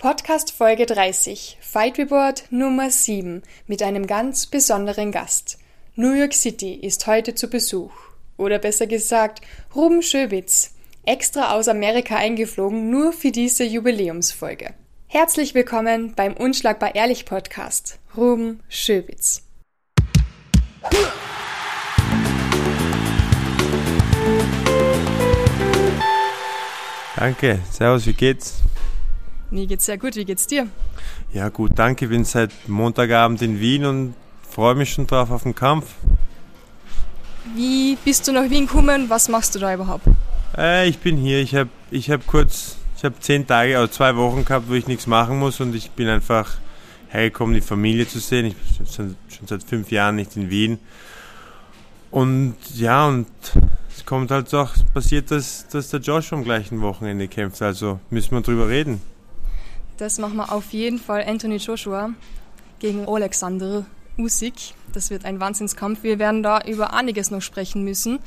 Podcast Folge 30, Fight Report Nummer 7 mit einem ganz besonderen Gast. New York City ist heute zu Besuch. Oder besser gesagt, Ruben Schöbitz, extra aus Amerika eingeflogen, nur für diese Jubiläumsfolge. Herzlich willkommen beim Unschlagbar Ehrlich Podcast, Ruben Schöbitz. Danke, servus, wie geht's? Mir geht's sehr gut, wie geht's dir? Ja gut, danke, bin seit Montagabend in Wien und freue mich schon drauf auf den Kampf. Wie bist du nach Wien gekommen? Was machst du da überhaupt? Äh, ich bin hier, ich habe ich hab kurz, ich habe zehn Tage oder zwei Wochen gehabt, wo ich nichts machen muss und ich bin einfach hergekommen, die Familie zu sehen. Ich bin schon, schon seit fünf Jahren nicht in Wien. Und ja, und es kommt halt auch, passiert, dass, dass der Josh am gleichen Wochenende kämpft, also müssen wir drüber reden. Das machen wir auf jeden Fall. Anthony Joshua gegen Alexander Usyk. Das wird ein Wahnsinnskampf. Wir werden da über einiges noch sprechen müssen.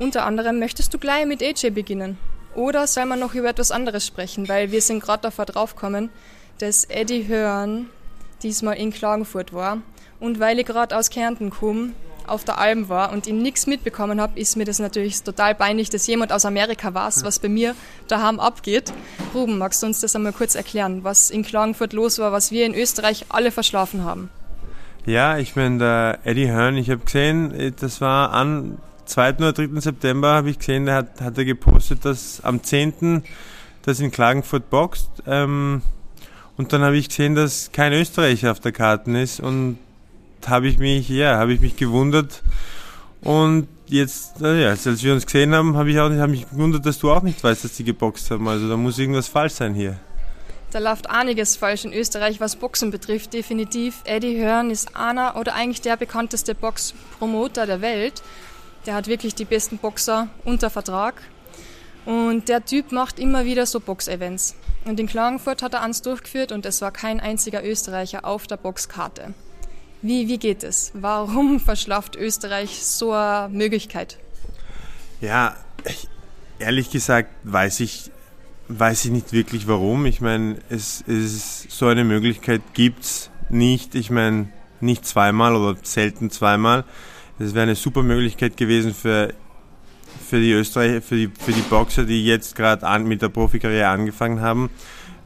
Unter anderem möchtest du gleich mit AJ beginnen? Oder soll man noch über etwas anderes sprechen? Weil wir sind gerade davor draufgekommen, dass Eddie Hearn diesmal in Klagenfurt war. Und weil ich gerade aus Kärnten komme, auf der Alm war und ihm nichts mitbekommen habe, ist mir das natürlich total peinlich, dass jemand aus Amerika weiß, was bei mir daheim abgeht. Ruben, magst du uns das einmal kurz erklären, was in Klagenfurt los war, was wir in Österreich alle verschlafen haben? Ja, ich meine, der Eddie Hearn, ich habe gesehen, das war am 2. oder 3. September, habe ich gesehen, der hat, hat er gepostet, dass am 10. das in Klagenfurt boxt. Ähm, und dann habe ich gesehen, dass kein Österreicher auf der Karte ist und habe ich mich, ja, habe ich mich gewundert. Und jetzt, ja, als wir uns gesehen haben, habe ich auch nicht, habe mich gewundert, dass du auch nicht weißt, dass die geboxt haben. Also da muss irgendwas falsch sein hier. Da läuft einiges falsch in Österreich, was Boxen betrifft, definitiv. Eddie Hearn ist einer oder eigentlich der bekannteste Boxpromoter der Welt. Der hat wirklich die besten Boxer unter Vertrag. Und der Typ macht immer wieder so Box-Events. Und in Klagenfurt hat er eins durchgeführt und es war kein einziger Österreicher auf der Boxkarte. Wie, wie geht es? Warum verschlafft Österreich so eine Möglichkeit? Ja, ehrlich gesagt weiß ich, weiß ich nicht wirklich warum. Ich meine, es ist so eine Möglichkeit gibt es nicht. Ich meine, nicht zweimal oder selten zweimal. Es wäre eine super Möglichkeit gewesen für, für die Österreicher, für die, für die Boxer, die jetzt gerade mit der Profikarriere angefangen haben,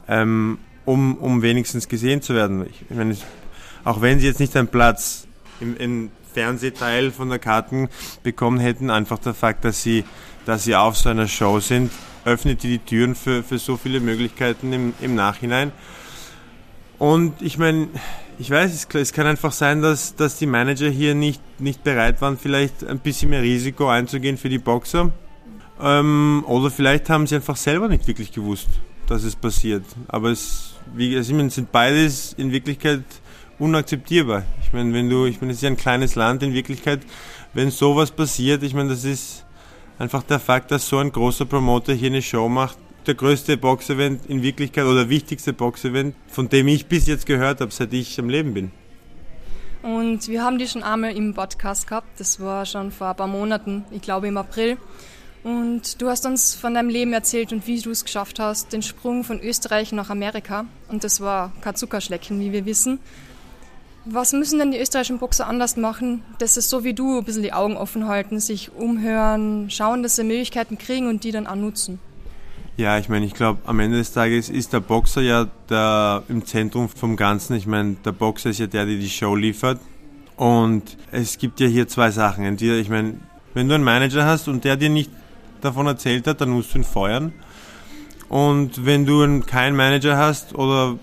ähm, um, um wenigstens gesehen zu werden. Ich meine, auch wenn sie jetzt nicht einen Platz im, im Fernsehteil von der Karten bekommen hätten, einfach der Fakt, dass sie, dass sie auf so einer Show sind, öffnet die, Türen für, für so viele Möglichkeiten im, im Nachhinein. Und ich meine, ich weiß, es, es, kann einfach sein, dass, dass die Manager hier nicht, nicht bereit waren, vielleicht ein bisschen mehr Risiko einzugehen für die Boxer. Ähm, oder vielleicht haben sie einfach selber nicht wirklich gewusst, dass es passiert. Aber es, wie, es sind beides in Wirklichkeit unakzeptierbar. Ich meine, wenn du, ich meine, es ist ja ein kleines Land in Wirklichkeit, wenn sowas passiert, ich meine, das ist einfach der Fakt, dass so ein großer Promoter hier eine Show macht, der größte Boxevent in Wirklichkeit oder wichtigste Boxevent, von dem ich bis jetzt gehört habe, seit ich am Leben bin. Und wir haben die schon einmal im Podcast gehabt, das war schon vor ein paar Monaten, ich glaube im April. Und du hast uns von deinem Leben erzählt und wie du es geschafft hast, den Sprung von Österreich nach Amerika. Und das war kein Zuckerschlecken, wie wir wissen. Was müssen denn die österreichischen Boxer anders machen, dass es so wie du ein bisschen die Augen offen halten, sich umhören, schauen, dass sie Möglichkeiten kriegen und die dann auch nutzen? Ja, ich meine, ich glaube, am Ende des Tages ist der Boxer ja der, im Zentrum vom Ganzen. Ich meine, der Boxer ist ja der, der die Show liefert. Und es gibt ja hier zwei Sachen. Entweder, ich meine, wenn du einen Manager hast und der dir nicht davon erzählt hat, dann musst du ihn feuern. Und wenn du keinen Manager hast oder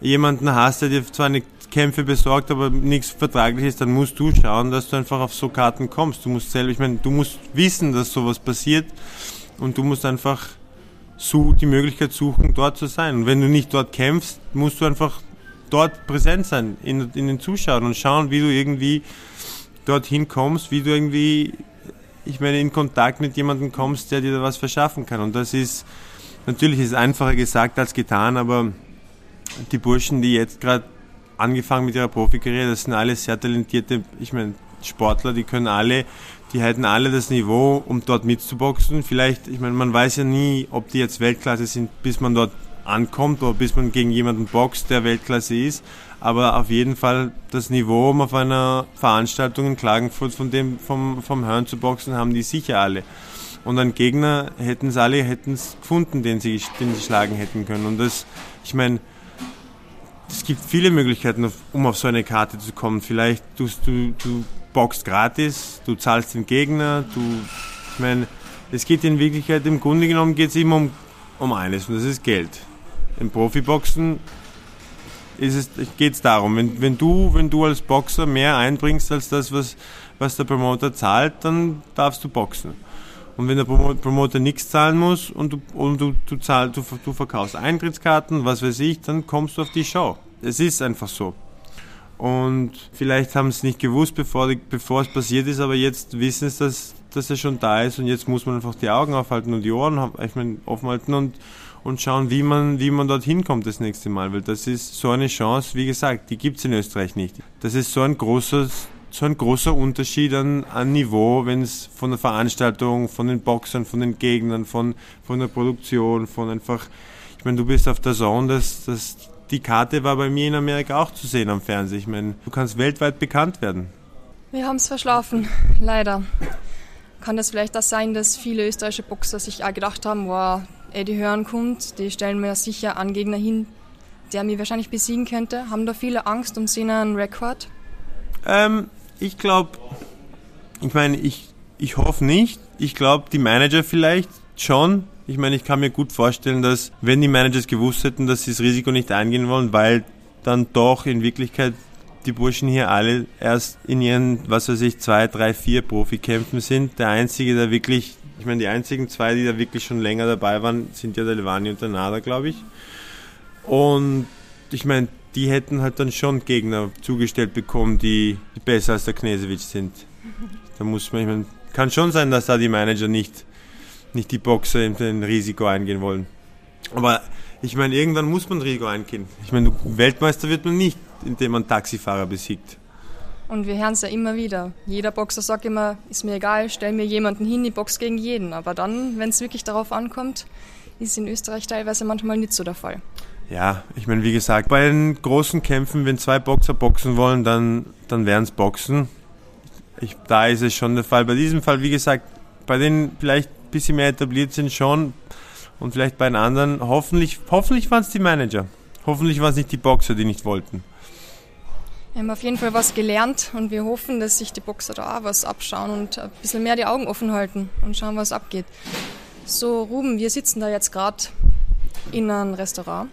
jemanden hast, der dir zwar eine Kämpfe besorgt, aber nichts Vertragliches, dann musst du schauen, dass du einfach auf so Karten kommst. Du musst selber, ich meine, du musst wissen, dass sowas passiert und du musst einfach so die Möglichkeit suchen, dort zu sein. Und wenn du nicht dort kämpfst, musst du einfach dort präsent sein, in, in den Zuschauern und schauen, wie du irgendwie dorthin kommst, wie du irgendwie, ich meine, in Kontakt mit jemandem kommst, der dir da was verschaffen kann. Und das ist, natürlich ist es einfacher gesagt als getan, aber die Burschen, die jetzt gerade angefangen mit ihrer Profikarriere, das sind alle sehr talentierte, ich meine, Sportler, die können alle, die hätten alle das Niveau, um dort mitzuboxen. Vielleicht, ich meine, man weiß ja nie, ob die jetzt Weltklasse sind, bis man dort ankommt oder bis man gegen jemanden boxt, der Weltklasse ist. Aber auf jeden Fall das Niveau, um auf einer Veranstaltung in Klagenfurt von dem, vom, vom Hören zu boxen, haben die sicher alle. Und einen Gegner hätten es alle hätten es gefunden, den sie, den sie schlagen hätten können. Und das, ich meine, es gibt viele Möglichkeiten, um auf so eine Karte zu kommen. Vielleicht du, du, du boxt gratis, du zahlst den Gegner, du, ich meine, es geht in Wirklichkeit, im Grunde genommen geht es immer um, um eines und das ist Geld. Im Profiboxen geht es darum, wenn, wenn, du, wenn du als Boxer mehr einbringst als das, was, was der Promoter zahlt, dann darfst du boxen. Und wenn der Promoter nichts zahlen muss und du, und du, du, zahlst, du, du verkaufst Eintrittskarten, was weiß ich, dann kommst du auf die Show. Es ist einfach so. Und vielleicht haben sie es nicht gewusst, bevor, bevor es passiert ist, aber jetzt wissen sie, dass, dass er schon da ist und jetzt muss man einfach die Augen aufhalten und die Ohren ich meine, offen halten und, und schauen, wie man, wie man dorthin kommt das nächste Mal. Weil das ist so eine Chance, wie gesagt, die gibt es in Österreich nicht. Das ist so ein großes so ein großer Unterschied an, an Niveau, wenn es von der Veranstaltung, von den Boxern, von den Gegnern, von, von der Produktion, von einfach, ich meine, du bist auf der Zone, das, das, die Karte war bei mir in Amerika auch zu sehen am Fernsehen. Ich meine, du kannst weltweit bekannt werden. Wir haben es verschlafen, leider. Kann das vielleicht das sein, dass viele österreichische Boxer sich auch gedacht haben, wow, Eddie Hören kommt, die stellen mir sicher einen Gegner hin, der mich wahrscheinlich besiegen könnte. Haben da viele Angst um seinen Rekord? Ähm, ich glaube, ich meine, ich, ich hoffe nicht. Ich glaube, die Manager vielleicht schon. Ich meine, ich kann mir gut vorstellen, dass wenn die Managers gewusst hätten, dass sie das Risiko nicht eingehen wollen, weil dann doch in Wirklichkeit die Burschen hier alle erst in ihren, was weiß ich, zwei, drei, vier Profikämpfen sind. Der einzige, der wirklich, ich meine, die einzigen zwei, die da wirklich schon länger dabei waren, sind ja der Levani und der Nada, glaube ich. Und ich meine, die hätten halt dann schon Gegner zugestellt bekommen, die, besser als der Knesewitsch sind. Da muss man, ich meine, kann schon sein, dass da die Manager nicht, nicht die Boxer in den Risiko eingehen wollen. Aber ich meine, irgendwann muss man Risiko eingehen. Ich meine, Weltmeister wird man nicht, indem man Taxifahrer besiegt. Und wir hören es ja immer wieder. Jeder Boxer sagt immer, ist mir egal, stell mir jemanden hin, ich box gegen jeden. Aber dann, wenn es wirklich darauf ankommt, ist in Österreich teilweise manchmal nicht so der Fall. Ja, ich meine, wie gesagt, bei den großen Kämpfen, wenn zwei Boxer boxen wollen, dann, dann werden es Boxen. Ich, da ist es schon der Fall. Bei diesem Fall, wie gesagt, bei denen vielleicht ein bisschen mehr etabliert sind schon und vielleicht bei den anderen, hoffentlich, hoffentlich waren es die Manager. Hoffentlich waren es nicht die Boxer, die nicht wollten. Wir haben auf jeden Fall was gelernt und wir hoffen, dass sich die Boxer da auch was abschauen und ein bisschen mehr die Augen offen halten und schauen, was abgeht. So, Ruben, wir sitzen da jetzt gerade in einem Restaurant,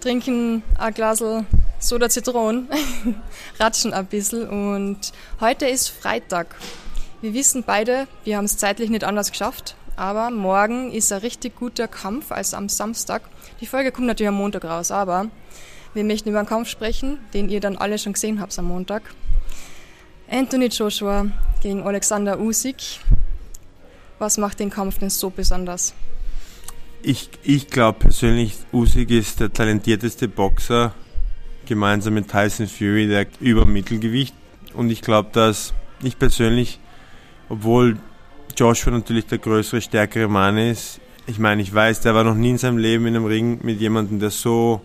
trinken ein Glas Soda Zitronen, ratschen ein bisschen und heute ist Freitag. Wir wissen beide, wir haben es zeitlich nicht anders geschafft, aber morgen ist ein richtig guter Kampf als am Samstag. Die Folge kommt natürlich am Montag raus, aber wir möchten über einen Kampf sprechen, den ihr dann alle schon gesehen habt am Montag. Anthony Joshua gegen Alexander Usyk. Was macht den Kampf denn so besonders? Ich, ich glaube persönlich, Usyk ist der talentierteste Boxer, gemeinsam mit Tyson Fury, der über Mittelgewicht. Und ich glaube, dass ich persönlich, obwohl Joshua natürlich der größere, stärkere Mann ist, ich meine, ich weiß, der war noch nie in seinem Leben in einem Ring mit jemandem, der so,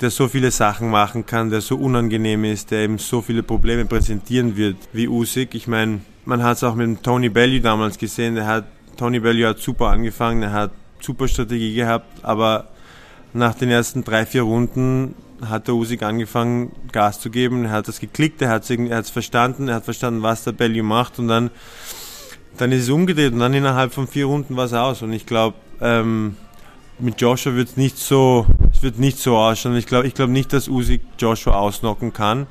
der so viele Sachen machen kann, der so unangenehm ist, der eben so viele Probleme präsentieren wird wie Usyk. Ich meine, man hat es auch mit Tony Bellew damals gesehen, der hat, Tony Bellew hat super angefangen, er hat super Strategie gehabt, aber nach den ersten drei, vier Runden hat der Usyk angefangen, Gas zu geben. Er hat das geklickt, er hat es verstanden, er hat verstanden, was der Bellew macht und dann, dann ist es umgedreht und dann innerhalb von vier Runden war es aus. Und ich glaube, ähm, mit Joshua wird es nicht so, es wird nicht so ausschauen. Ich glaube, ich glaube nicht, dass Usyk Joshua ausnocken kann.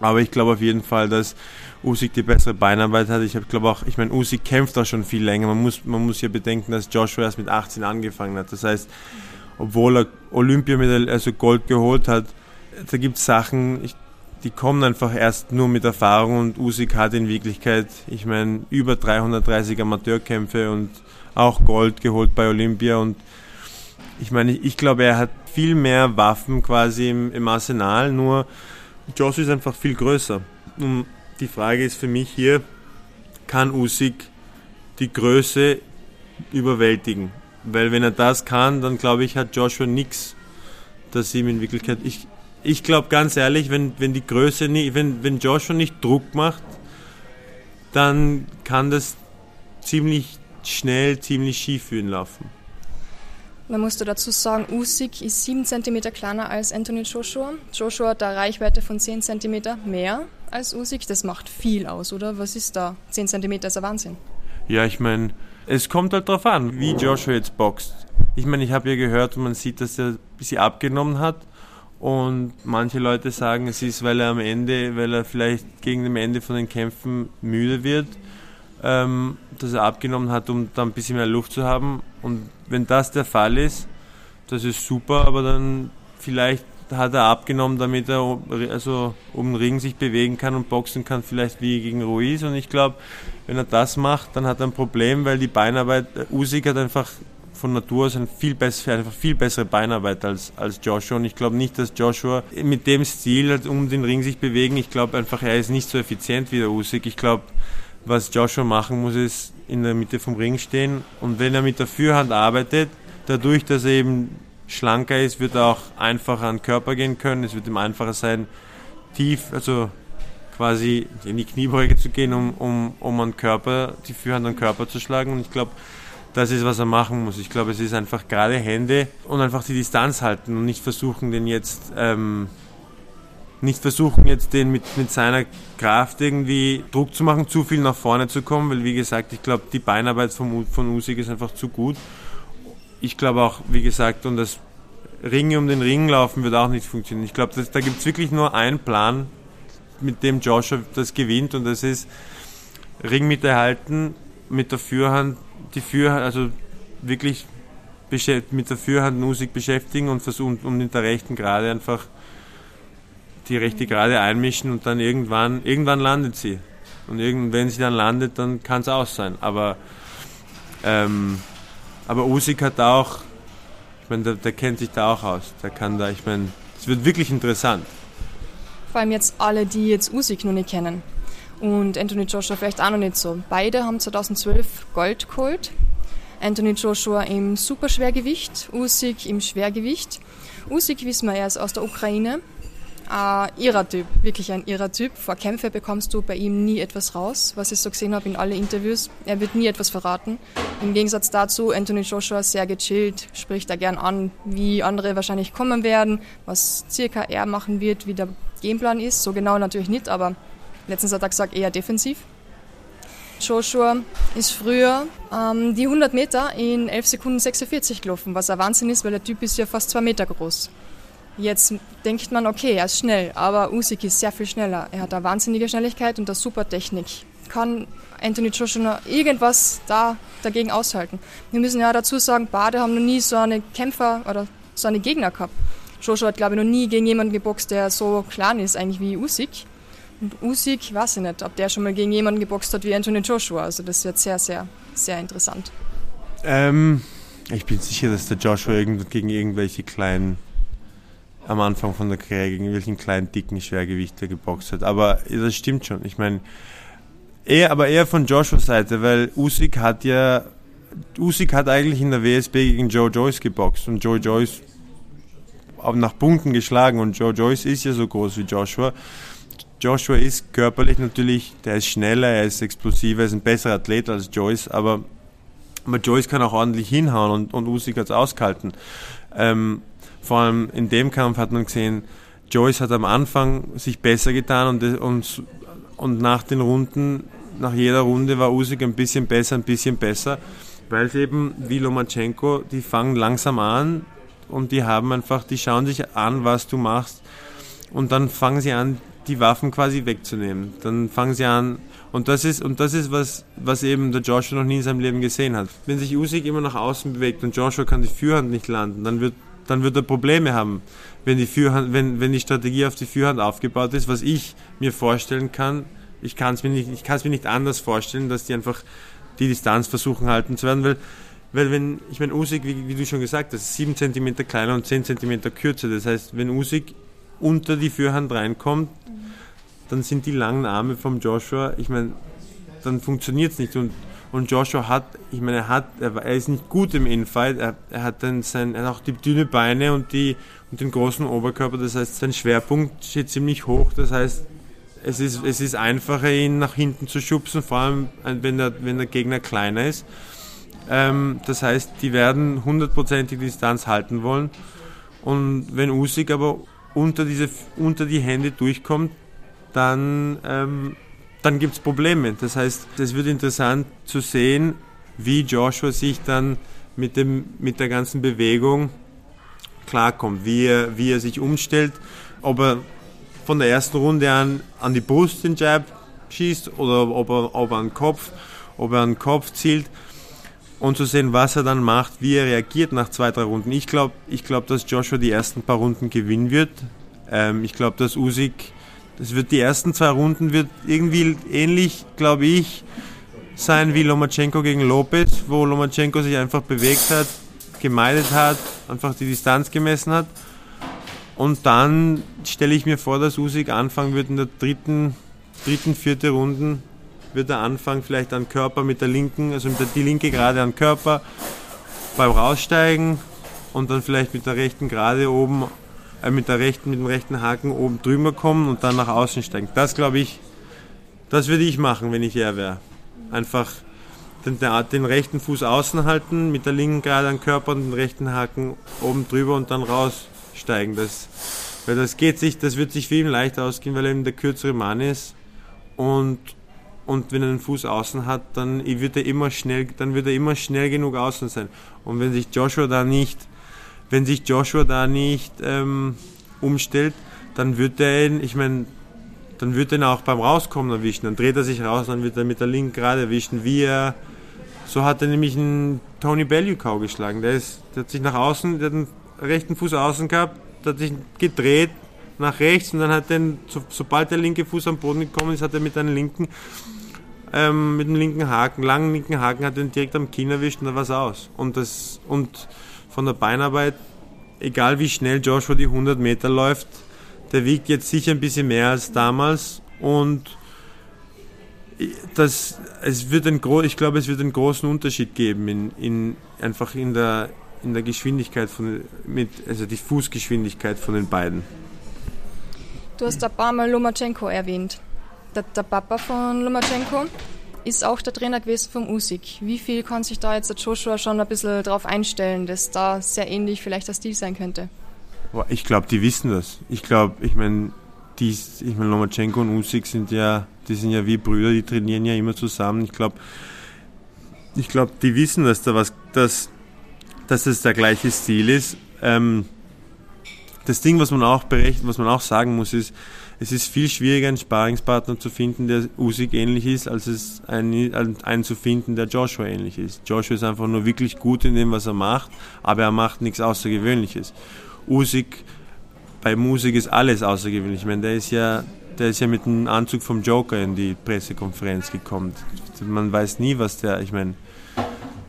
Aber ich glaube auf jeden Fall, dass Usyk die bessere Beinarbeit hat. Ich glaube auch, ich meine, Usyk kämpft auch schon viel länger. Man muss, man muss ja bedenken, dass Joshua erst mit 18 angefangen hat. Das heißt, obwohl er Olympiamedaille, also Gold geholt hat, da gibt es Sachen, ich, die kommen einfach erst nur mit Erfahrung und Usyk hat in Wirklichkeit, ich meine, über 330 Amateurkämpfe und auch Gold geholt bei Olympia und ich meine, ich glaube, er hat viel mehr Waffen quasi im, im Arsenal, nur Joshua ist einfach viel größer. Und die Frage ist für mich hier, kann Usyk die Größe überwältigen? Weil wenn er das kann, dann glaube ich, hat Joshua nichts, dass ihm in Wirklichkeit. Ich, ich glaube ganz ehrlich, wenn, wenn die Größe nicht, wenn, wenn Joshua nicht Druck macht, dann kann das ziemlich schnell, ziemlich schief für ihn laufen. Man musste dazu sagen, Usyk ist 7 cm kleiner als Anthony Joshua. Joshua hat eine Reichweite von 10 cm mehr als Usyk. Das macht viel aus, oder? Was ist da? 10 cm ist ein Wahnsinn. Ja, ich meine, es kommt halt darauf an, wie Joshua jetzt boxt. Ich meine, ich habe ja gehört, man sieht, dass er ein bisschen abgenommen hat. Und manche Leute sagen, es ist, weil er am Ende, weil er vielleicht gegen dem Ende von den Kämpfen müde wird, ähm, dass er abgenommen hat, um dann ein bisschen mehr Luft zu haben. Und wenn das der Fall ist, das ist super, aber dann vielleicht hat er abgenommen, damit er also um den Ring sich bewegen kann und boxen kann, vielleicht wie gegen Ruiz. Und ich glaube, wenn er das macht, dann hat er ein Problem, weil die Beinarbeit, Usyk hat einfach von Natur aus eine viel bessere, einfach viel bessere Beinarbeit als, als Joshua. Und ich glaube nicht, dass Joshua mit dem Stil um den Ring sich bewegen, ich glaube einfach, er ist nicht so effizient wie der Usyk. Ich glaube, was Joshua machen muss, ist in der Mitte vom Ring stehen. Und wenn er mit der Fürhand arbeitet, dadurch, dass er eben schlanker ist, wird er auch einfacher an den Körper gehen können. Es wird ihm einfacher sein, tief, also quasi in die Kniebeuge zu gehen, um, um, um an Körper, die Fürhand an Körper zu schlagen. Und ich glaube, das ist, was er machen muss. Ich glaube, es ist einfach gerade Hände und einfach die Distanz halten und nicht versuchen, den jetzt ähm, nicht versuchen, jetzt den mit, mit seiner Kraft irgendwie Druck zu machen, zu viel nach vorne zu kommen, weil wie gesagt, ich glaube, die Beinarbeit vom, von Usyk ist einfach zu gut. Ich glaube auch, wie gesagt, und das Ringe um den Ring laufen wird auch nicht funktionieren. Ich glaube, da gibt es wirklich nur einen Plan, mit dem Joshua das gewinnt und das ist Ringmitte halten, mit der Führhand, die Führhand, also wirklich mit der Führhand Musik beschäftigen und versuchen, um mit der rechten gerade einfach die rechte gerade einmischen und dann irgendwann, irgendwann landet sie. Und irgend, wenn sie dann landet, dann kann es aus sein. Aber, ähm, aber Usyk hat auch, ich meine, der, der, kennt sich da auch aus. Der kann da, ich meine, es wird wirklich interessant. Vor allem jetzt alle, die jetzt Usyk noch nicht kennen. Und Anthony Joshua vielleicht auch noch nicht so. Beide haben 2012 Gold geholt. Anthony Joshua im Superschwergewicht, Usyk im Schwergewicht. Usyk wissen wir, er ist aus der Ukraine, ein irrer Typ, wirklich ein irrer Typ. Vor Kämpfe bekommst du bei ihm nie etwas raus, was ich so gesehen habe in alle Interviews. Er wird nie etwas verraten. Im Gegensatz dazu, Anthony Joshua sehr gechillt, spricht da gern an, wie andere wahrscheinlich kommen werden, was circa er machen wird, wie der Gameplan ist. So genau natürlich nicht, aber letztens hat er gesagt, eher defensiv. Joshua ist früher ähm, die 100 Meter in 11 Sekunden 46 gelaufen, was ein Wahnsinn ist, weil der Typ ist ja fast zwei Meter groß. Jetzt denkt man, okay, er ist schnell, aber Usyk ist sehr viel schneller. Er hat eine wahnsinnige Schnelligkeit und eine super Technik. Kann Anthony Joshua irgendwas da dagegen aushalten? Wir müssen ja dazu sagen, Bade haben noch nie so eine Kämpfer oder so eine Gegner gehabt. Joshua hat, glaube ich, noch nie gegen jemanden geboxt, der so klein ist eigentlich wie Usyk. Und Usyk, weiß ich nicht, ob der schon mal gegen jemanden geboxt hat wie Anthony Joshua. Also das wird sehr, sehr, sehr interessant. Ähm, ich bin sicher, dass der Joshua gegen irgendwelche kleinen am Anfang von der Karriere gegen welchen kleinen, dicken Schwergewichter geboxt hat. Aber das stimmt schon. Ich meine, eher, aber eher von Joshuas Seite, weil Usyk hat ja, Usyk hat eigentlich in der WSB gegen Joe Joyce geboxt und Joe Joyce auch nach Punkten geschlagen und Joe Joyce ist ja so groß wie Joshua. Joshua ist körperlich natürlich, der ist schneller, er ist explosiver, er ist ein besserer Athlet als Joyce, aber, aber Joyce kann auch ordentlich hinhauen und, und Usyk hat es ausgehalten. Ähm, vor allem in dem Kampf hat man gesehen, Joyce hat am Anfang sich besser getan und, und, und nach den Runden, nach jeder Runde war Usyk ein bisschen besser, ein bisschen besser, weil es eben wie Lomachenko, die fangen langsam an und die haben einfach, die schauen sich an, was du machst und dann fangen sie an, die Waffen quasi wegzunehmen. Dann fangen sie an und das ist und das ist was was eben der Joshua noch nie in seinem Leben gesehen hat. Wenn sich Usyk immer nach außen bewegt und Joshua kann die Führhand nicht landen, dann wird dann wird er Probleme haben, wenn die, Fürhand, wenn, wenn die Strategie auf die Führhand aufgebaut ist, was ich mir vorstellen kann. Ich kann es mir, nicht, mir nicht anders vorstellen, dass die einfach die Distanz versuchen halten zu werden, weil, weil wenn, ich meine, Usyk, wie, wie du schon gesagt hast, 7 cm kleiner und 10 cm kürzer. Das heißt, wenn Usyk unter die Führhand reinkommt, dann sind die langen Arme vom Joshua, ich meine, dann funktioniert es nicht. Und, Und Joshua hat, ich meine, er hat, er, ist nicht gut im Infight, er, er hat dann sein, er hat auch die dünne Beine und die und den großen Oberkörper, das heißt, sein Schwerpunkt steht ziemlich hoch, das heißt, es ist, es ist einfacher, ihn nach hinten zu schubsen, vor allem wenn der, wenn der Gegner kleiner ist. Ähm, das heißt, die werden hundertprozentig Distanz halten wollen. Und wenn Usyk aber unter, diese, unter die Hände durchkommt, dann, ähm, dann gibt es Probleme. Das heißt, es wird interessant zu sehen, wie Joshua sich dann mit, dem, mit der ganzen Bewegung klarkommt, wie er, wie er sich umstellt, ob er von der ersten Runde an an die Brust den Jab schießt oder ob er, ob er an den Kopf, ob er an den Kopf zielt und zu sehen, was er dann macht, wie er reagiert nach zwei, drei Runden. Ich glaube, ich glaub, dass Joshua die ersten paar Runden gewinnen wird. Ähm, ich glaube, dass Usyk, das wird die ersten zwei Runden wird irgendwie ähnlich, glaube ich, sein wie Lomachenko gegen Lopez, wo Lomachenko sich einfach bewegt hat, gemeidet hat, einfach die Distanz gemessen hat. Und dann stelle ich mir vor, dass Usyk anfangen wird in der dritten, dritten, vierte Runden, wird er anfangen, vielleicht an Körper mit der linken, also mit der, die linke gerade an Körper beim Raussteigen und dann vielleicht mit der rechten gerade oben, mit der rechten, mit dem rechten Haken oben drüber kommen und dann nach außen steigen. Das glaube ich, das würde ich machen, wenn ich er wäre. Einfach den, den, rechten Fuß außen halten, mit der linken gerade an Körper und den rechten Haken oben drüber und dann raus steigen. Das, weil das geht sich, das wird sich für ihn leicht ausgehen, weil er eben der kürzere Mann ist. Und, und wenn er den Fuß außen hat, dann wird er immer schnell, dann wird er immer schnell genug außen sein. Und wenn sich Joshua da nicht, wenn sich Joshua da nicht ähm, umstellt, dann wird er ihn, ich meine, dann wird er ihn auch beim Rauskommen erwischen. Dann dreht er sich raus, dann wird er mit der linken gerade erwischen, wie er. So hat er nämlich einen Tony Bellew geschlagen. Der, ist, der hat sich nach außen, der hat einen rechten Fuß außen gehabt, hat sich gedreht nach rechts und dann hat er, so, sobald der linke Fuß am Boden gekommen ist, hat er mit einem linken, ähm, mit dem linken Haken, langen linken Haken, hat er ihn direkt am Kinn erwischt und da war es aus. Und, das, und von der Beinarbeit, egal wie schnell Joshua die 100 Meter läuft, der wiegt jetzt sicher ein bisschen mehr als damals und das, es wird ein, ich glaube, es wird einen großen Unterschied geben in, in, einfach in der, in der Geschwindigkeit von, mit, also die Fußgeschwindigkeit von den beiden. Du hast ein paar Mal Lomachenko erwähnt. Der, der Papa von Lomachenko ist auch der Trainer gewesen vom Usyk. Wie viel kann sich da jetzt der Joshua schon ein bisschen darauf einstellen, dass da sehr ähnlich vielleicht der Stil sein könnte? Ich glaube, die wissen das. Ich glaube, ich meine, ich meine, Lomachenko und Usyk sind ja, die sind ja wie Brüder, die trainieren ja immer zusammen. Ich glaube, ich glaube, die wissen, dass da was, dass dass es der gleiche Stil ist. Ähm, das Ding, was man auch berechnet, was man auch sagen muss, ist, es ist viel schwieriger, einen Sparingspartner zu finden, der Usyk ähnlich ist, als es einen, einen zu finden, der Joshua ähnlich ist. Joshua ist einfach nur wirklich gut in dem, was er macht, aber er macht nichts Außergewöhnliches. Usyk, bei Musik ist alles außergewöhnlich. Ich meine, der ist ja, der ist ja mit dem Anzug vom Joker in die Pressekonferenz gekommen. Man weiß nie, was der, ich meine,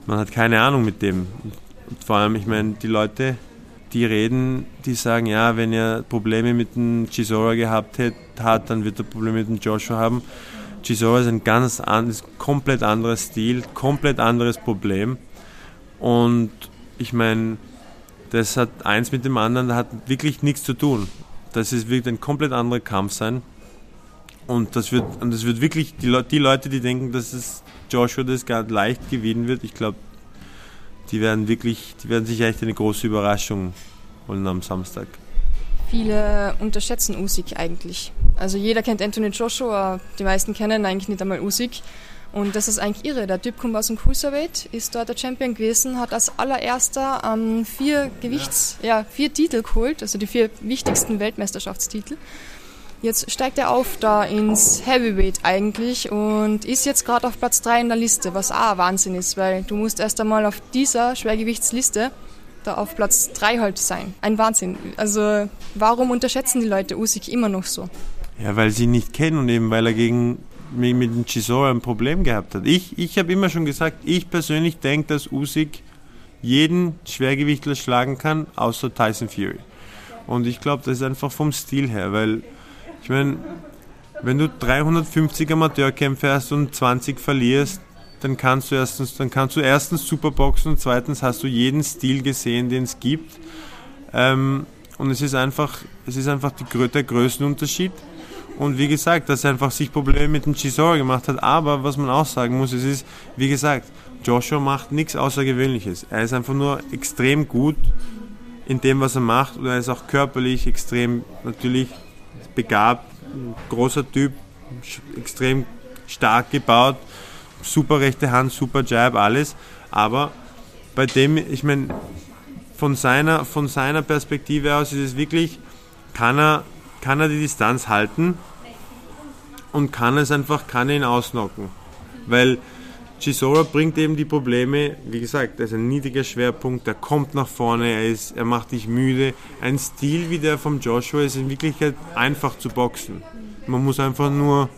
man hat keine Ahnung mit dem. Und vor allem, ich meine, die Leute, die reden, die sagen, ja, wenn er Probleme mit dem Chisora gehabt hat, dann wird er Probleme mit dem Joshua haben. Chisora ist ein ganz anderes, komplett anderer Stil, komplett anderes Problem. Und ich meine, das hat eins mit dem anderen, hat wirklich nichts zu tun. Das ist wirklich ein komplett anderer Kampf sein. Und das wird, und das wird wirklich, die, Le die Leute, die denken, dass es Joshua das gar leicht gewinnen wird, ich glaube, die werden wirklich, die werden sich echt eine große Überraschung holen am Samstag. Viele unterschätzen Usyk eigentlich. Also jeder kennt Anthony Joshua, die meisten kennen eigentlich nicht einmal Usyk. Und das ist eigentlich irre. Der Typ kommt aus dem Cruiserweight, ist dort der Champion gewesen, hat als allererster ähm, vier Gewichts, ja. ja, vier Titel geholt, also die vier wichtigsten Weltmeisterschaftstitel. Jetzt steigt er auf da ins Heavyweight eigentlich und ist jetzt gerade auf Platz 3 in der Liste, was auch Wahnsinn ist, weil du musst erst einmal auf dieser Schwergewichtsliste da auf Platz 3 halt sein. Ein Wahnsinn. Also warum unterschätzen die Leute Usyk immer noch so? Ja, weil sie ihn nicht kennen und eben weil er gegen mit dem Chisora ein Problem gehabt hat. Ich, ich habe immer schon gesagt, ich persönlich denke, dass Usyk jeden Schwergewichtler schlagen kann, außer Tyson Fury. Und ich glaube, das ist einfach vom Stil her, weil ich meine, wenn du 350 Amateurkämpfe hast und 20 verlierst, dann kannst du erstens, dann kannst du erstens super boxen und zweitens hast du jeden Stil gesehen, den es gibt. Ähm, und es ist einfach, es ist einfach die, der Größenunterschied. Und wie gesagt, dass er einfach sich Probleme mit dem Chisora gemacht hat. Aber was man auch sagen muss, es ist, wie gesagt, Joshua macht nichts Außergewöhnliches. Er ist einfach nur extrem gut in dem, was er macht. Und er ist auch körperlich extrem natürlich begabt, großer Typ, extrem stark gebaut, super rechte Hand, super Jab, alles. Aber bei dem, ich meine, von seiner, von seiner Perspektive aus ist es wirklich, kann er, kann er die Distanz halten und kann es einfach, kann ihn ausnocken. Weil Chisora bringt eben die Probleme, wie gesagt, er ist ein niedriger Schwerpunkt, er kommt nach vorne, er, ist, er macht dich müde. Ein Stil wie der von Joshua ist in Wirklichkeit einfach zu boxen. Man muss einfach nur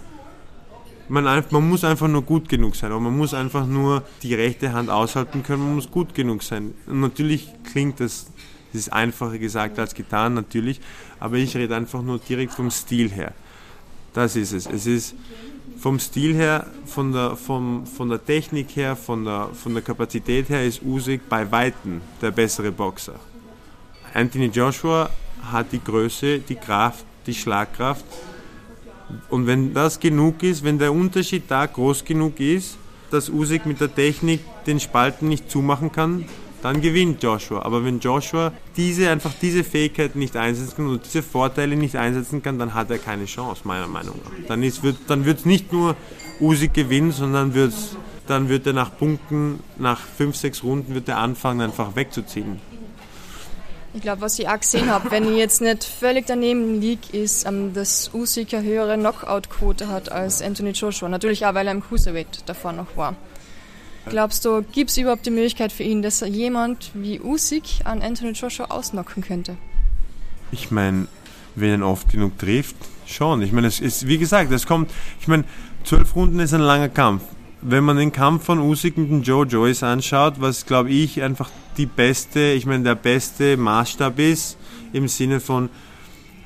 man, man muss einfach nur gut genug sein, aber man muss einfach nur die rechte Hand aushalten können, man muss gut genug sein. Und natürlich klingt das, das ist einfacher gesagt als getan, natürlich, aber ich rede einfach nur direkt vom Stil her. Das ist es. Es ist vom Stil her, von der, vom, von der Technik her, von der, von der Kapazität her ist Usyk bei Weitem der bessere Boxer. Anthony Joshua hat die Größe, die Kraft, die Schlagkraft, und wenn das genug ist, wenn der Unterschied da groß genug ist, dass Usyk mit der Technik den Spalten nicht zumachen kann, dann gewinnt Joshua. Aber wenn Joshua diese einfach diese Fähigkeiten nicht einsetzen kann und diese Vorteile nicht einsetzen kann, dann hat er keine Chance, meiner Meinung nach. Dann, ist, wird, dann wird nicht nur Usyk gewinnen, sondern wird's, dann wird er nach Punkten, nach 5, 6 Runden wird er anfangen, einfach wegzuziehen. Ich glaube, was ich auch gesehen habe, wenn ich jetzt nicht völlig daneben liege, ist, ähm, dass Usyk eine höhere Knockout-Quote hat als Anthony Joshua. Natürlich auch, weil er im Cruiserweight davor noch war. Glaubst du, gibt es überhaupt die Möglichkeit für ihn, dass er jemand wie Usyk an Anthony Joshua ausnocken könnte? Ich meine, wenn er ihn oft genug trifft, schon. Ich meine, es ist, wie gesagt, es kommt, ich meine, zwölf Runden ist ein langer Kampf wenn man den Kampf von Usyk mit dem Joe Joyce anschaut, was glaube ich einfach die beste, ich meine der beste Maßstab ist im Sinne von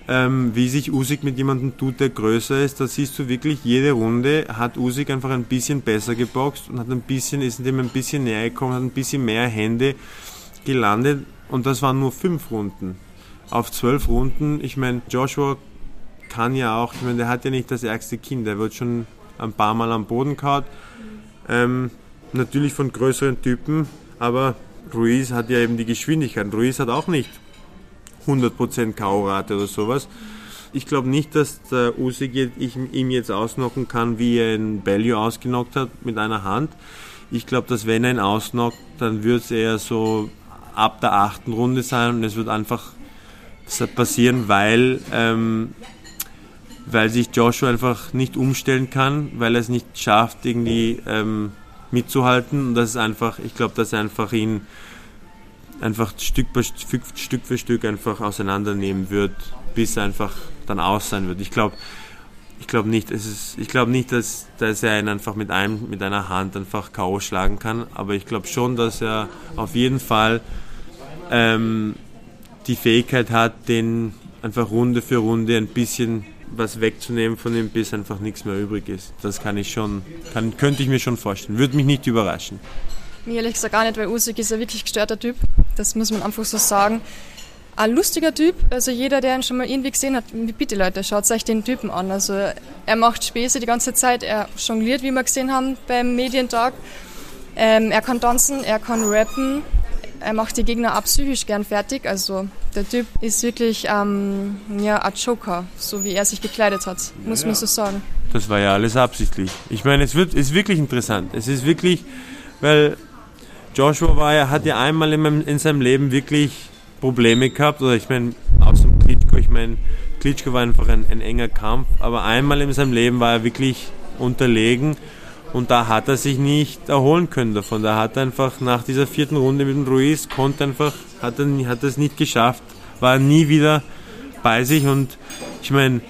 ähm, wie sich Usyk mit jemandem tut, der größer ist, da siehst du wirklich jede Runde hat Usyk einfach ein bisschen besser geboxt und hat ein bisschen ist dem ein bisschen näher gekommen, hat ein bisschen mehr Hände gelandet und das waren nur fünf Runden. Auf zwölf Runden, ich meine Joshua kann ja auch, ich meine der hat ja nicht das ärgste Kind, der wird schon ein paar Mal am Boden gehauen ähm, natürlich von größeren Typen, aber Ruiz hat ja eben die Geschwindigkeit. Ruiz hat auch nicht 100% K.O.-Rate oder sowas. Ich glaube nicht, dass der Usyk ihm jetzt ausnocken kann, wie er einen Bellew ausgenockt hat mit einer Hand. Ich glaube, dass wenn er ihn ausnockt, dann wird es eher so ab der achten Runde sein und es wird einfach passieren, weil ähm, weil sich Joshua einfach nicht umstellen kann, weil er es nicht schafft, irgendwie ähm, mitzuhalten. Und das ist einfach, ich glaube, dass er einfach ihn einfach Stück, Stück, Stück für Stück einfach auseinandernehmen wird, bis er einfach dann aus sein wird. Ich glaube, ich glaube nicht, es ist, ich glaube nicht, dass, dass er ihn einfach mit einem, mit einer Hand einfach K.O. schlagen kann, aber ich glaube schon, dass er auf jeden Fall ähm, die Fähigkeit hat, den einfach Runde für Runde ein bisschen was wegzunehmen von ihm, bis einfach nichts mehr übrig ist. Das kann ich schon, kann, könnte ich mir schon vorstellen. Würde mich nicht überraschen. Mir ehrlich gesagt gar nicht, weil Usyk ist ein wirklich gestörter Typ. Das muss man einfach so sagen. Ein lustiger Typ, also jeder, der ihn schon mal irgendwie gesehen hat, bitte Leute, schaut euch den Typen an. Also er macht Späße die ganze Zeit, er jongliert, wie wir gesehen haben beim Medientag. Ähm, er kann tanzen, er kann rappen, er macht die Gegner auch psychisch gern fertig. Also der Typ ist wirklich ähm, ja, ein Joker, so wie er sich gekleidet hat, muss ja, man so sagen. Das war ja alles absichtlich. Ich meine, es wird, ist wirklich interessant. Es ist wirklich, weil Joshua war ja, hat ja einmal in, in seinem Leben wirklich Probleme gehabt. Oder ich meine, außer Klitschko, ich meine, Klitschko war einfach ein, ein enger Kampf. Aber einmal in seinem Leben war er wirklich unterlegen. Und da hat er sich nicht erholen können davon. Da hat er einfach nach dieser vierten Runde mit dem Ruiz, konnte einfach, hat er, hat es nicht geschafft, war nie wieder bei sich. Und ich meine,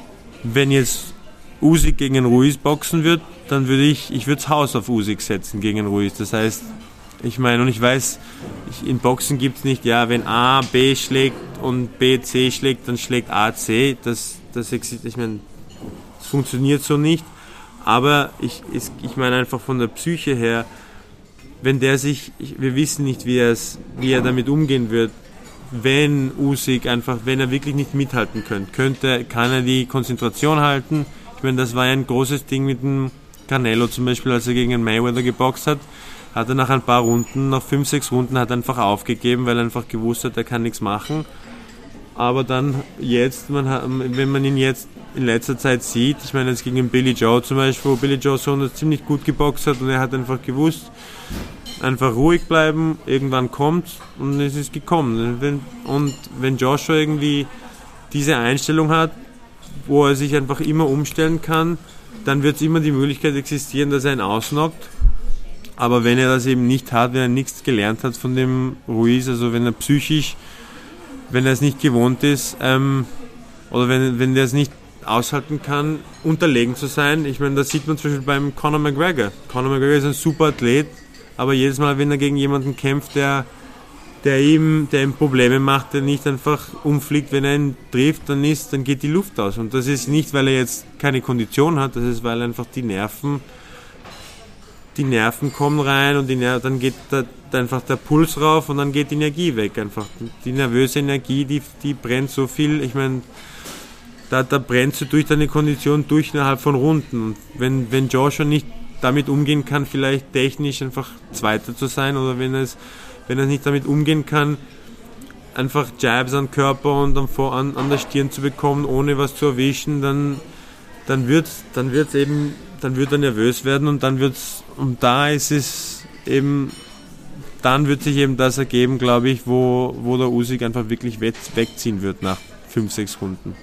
wenn jetzt Usyk gegen Ruiz boxen wird, dann würde ich, ich würde das Haus auf Usyk setzen gegen Ruiz. Das heißt, ich meine, und ich weiß, ich, in Boxen gibt es nicht, ja, wenn A B schlägt und B C schlägt, dann schlägt A C. Das, das, ich meine, das funktioniert so nicht. Aber ich, ich meine einfach von der Psyche her, wenn der sich, wir wissen nicht, wie, wie er damit umgehen wird, wenn Usyk einfach, wenn er wirklich nicht mithalten könnte, könnte, kann er die Konzentration halten. Ich meine, das war ja ein großes Ding mit dem Canelo zum Beispiel, als er gegen den Mayweather geboxt hat, hat er nach ein paar Runden, nach fünf, sechs Runden, hat er einfach aufgegeben, weil er einfach gewusst hat, er kann nichts machen. Aber dann jetzt, man wenn man ihn jetzt in letzter Zeit sieht, ich meine jetzt gegen Billy Joe zum Beispiel, wo Billy Joe so ziemlich gut geboxt hat und er hat einfach gewusst, einfach ruhig bleiben, irgendwann kommt und es ist gekommen. Und wenn Joshua irgendwie diese Einstellung hat, wo er sich einfach immer umstellen kann, dann wird es immer die Möglichkeit existieren, dass er ihn ausnockt. Aber wenn er das eben nicht hat, wenn er nichts gelernt hat von dem Ruiz, also wenn er psychisch, wenn er es nicht gewohnt ist, ähm, oder wenn, wenn er es nicht aushalten kann, unterlegen zu sein. Ich meine, das sieht man zum Beispiel beim Conor McGregor. Conor McGregor ist ein super Athlet, aber jedes Mal, wenn er gegen jemanden kämpft, der, der, ihm, der ihm Probleme macht, der nicht einfach umfliegt, wenn er ihn trifft, dann, ist, dann geht die Luft aus. Und das ist nicht, weil er jetzt keine Kondition hat, das ist, weil einfach die Nerven, die Nerven kommen rein und Ner dann geht da, einfach der Puls rauf und dann geht die Energie weg einfach. Die nervöse Energie, die, die brennt so viel, ich meine, da, da brennst du durch deine Kondition durch innerhalb von Runden. Und wenn, wenn Joshua nicht damit umgehen kann, vielleicht technisch einfach Zweiter zu sein oder wenn es wenn er nicht damit umgehen kann, einfach Jabs an Körper und vor, an, an der Stirn zu bekommen, ohne was zu erwischen, dann, dann wird dann wird's eben, dann wird er nervös werden und dann wird's, und da ist es eben, dann wird sich eben das ergeben, glaube ich, wo, wo der Usyk einfach wirklich wegziehen wird nach fünf, sechs Runden.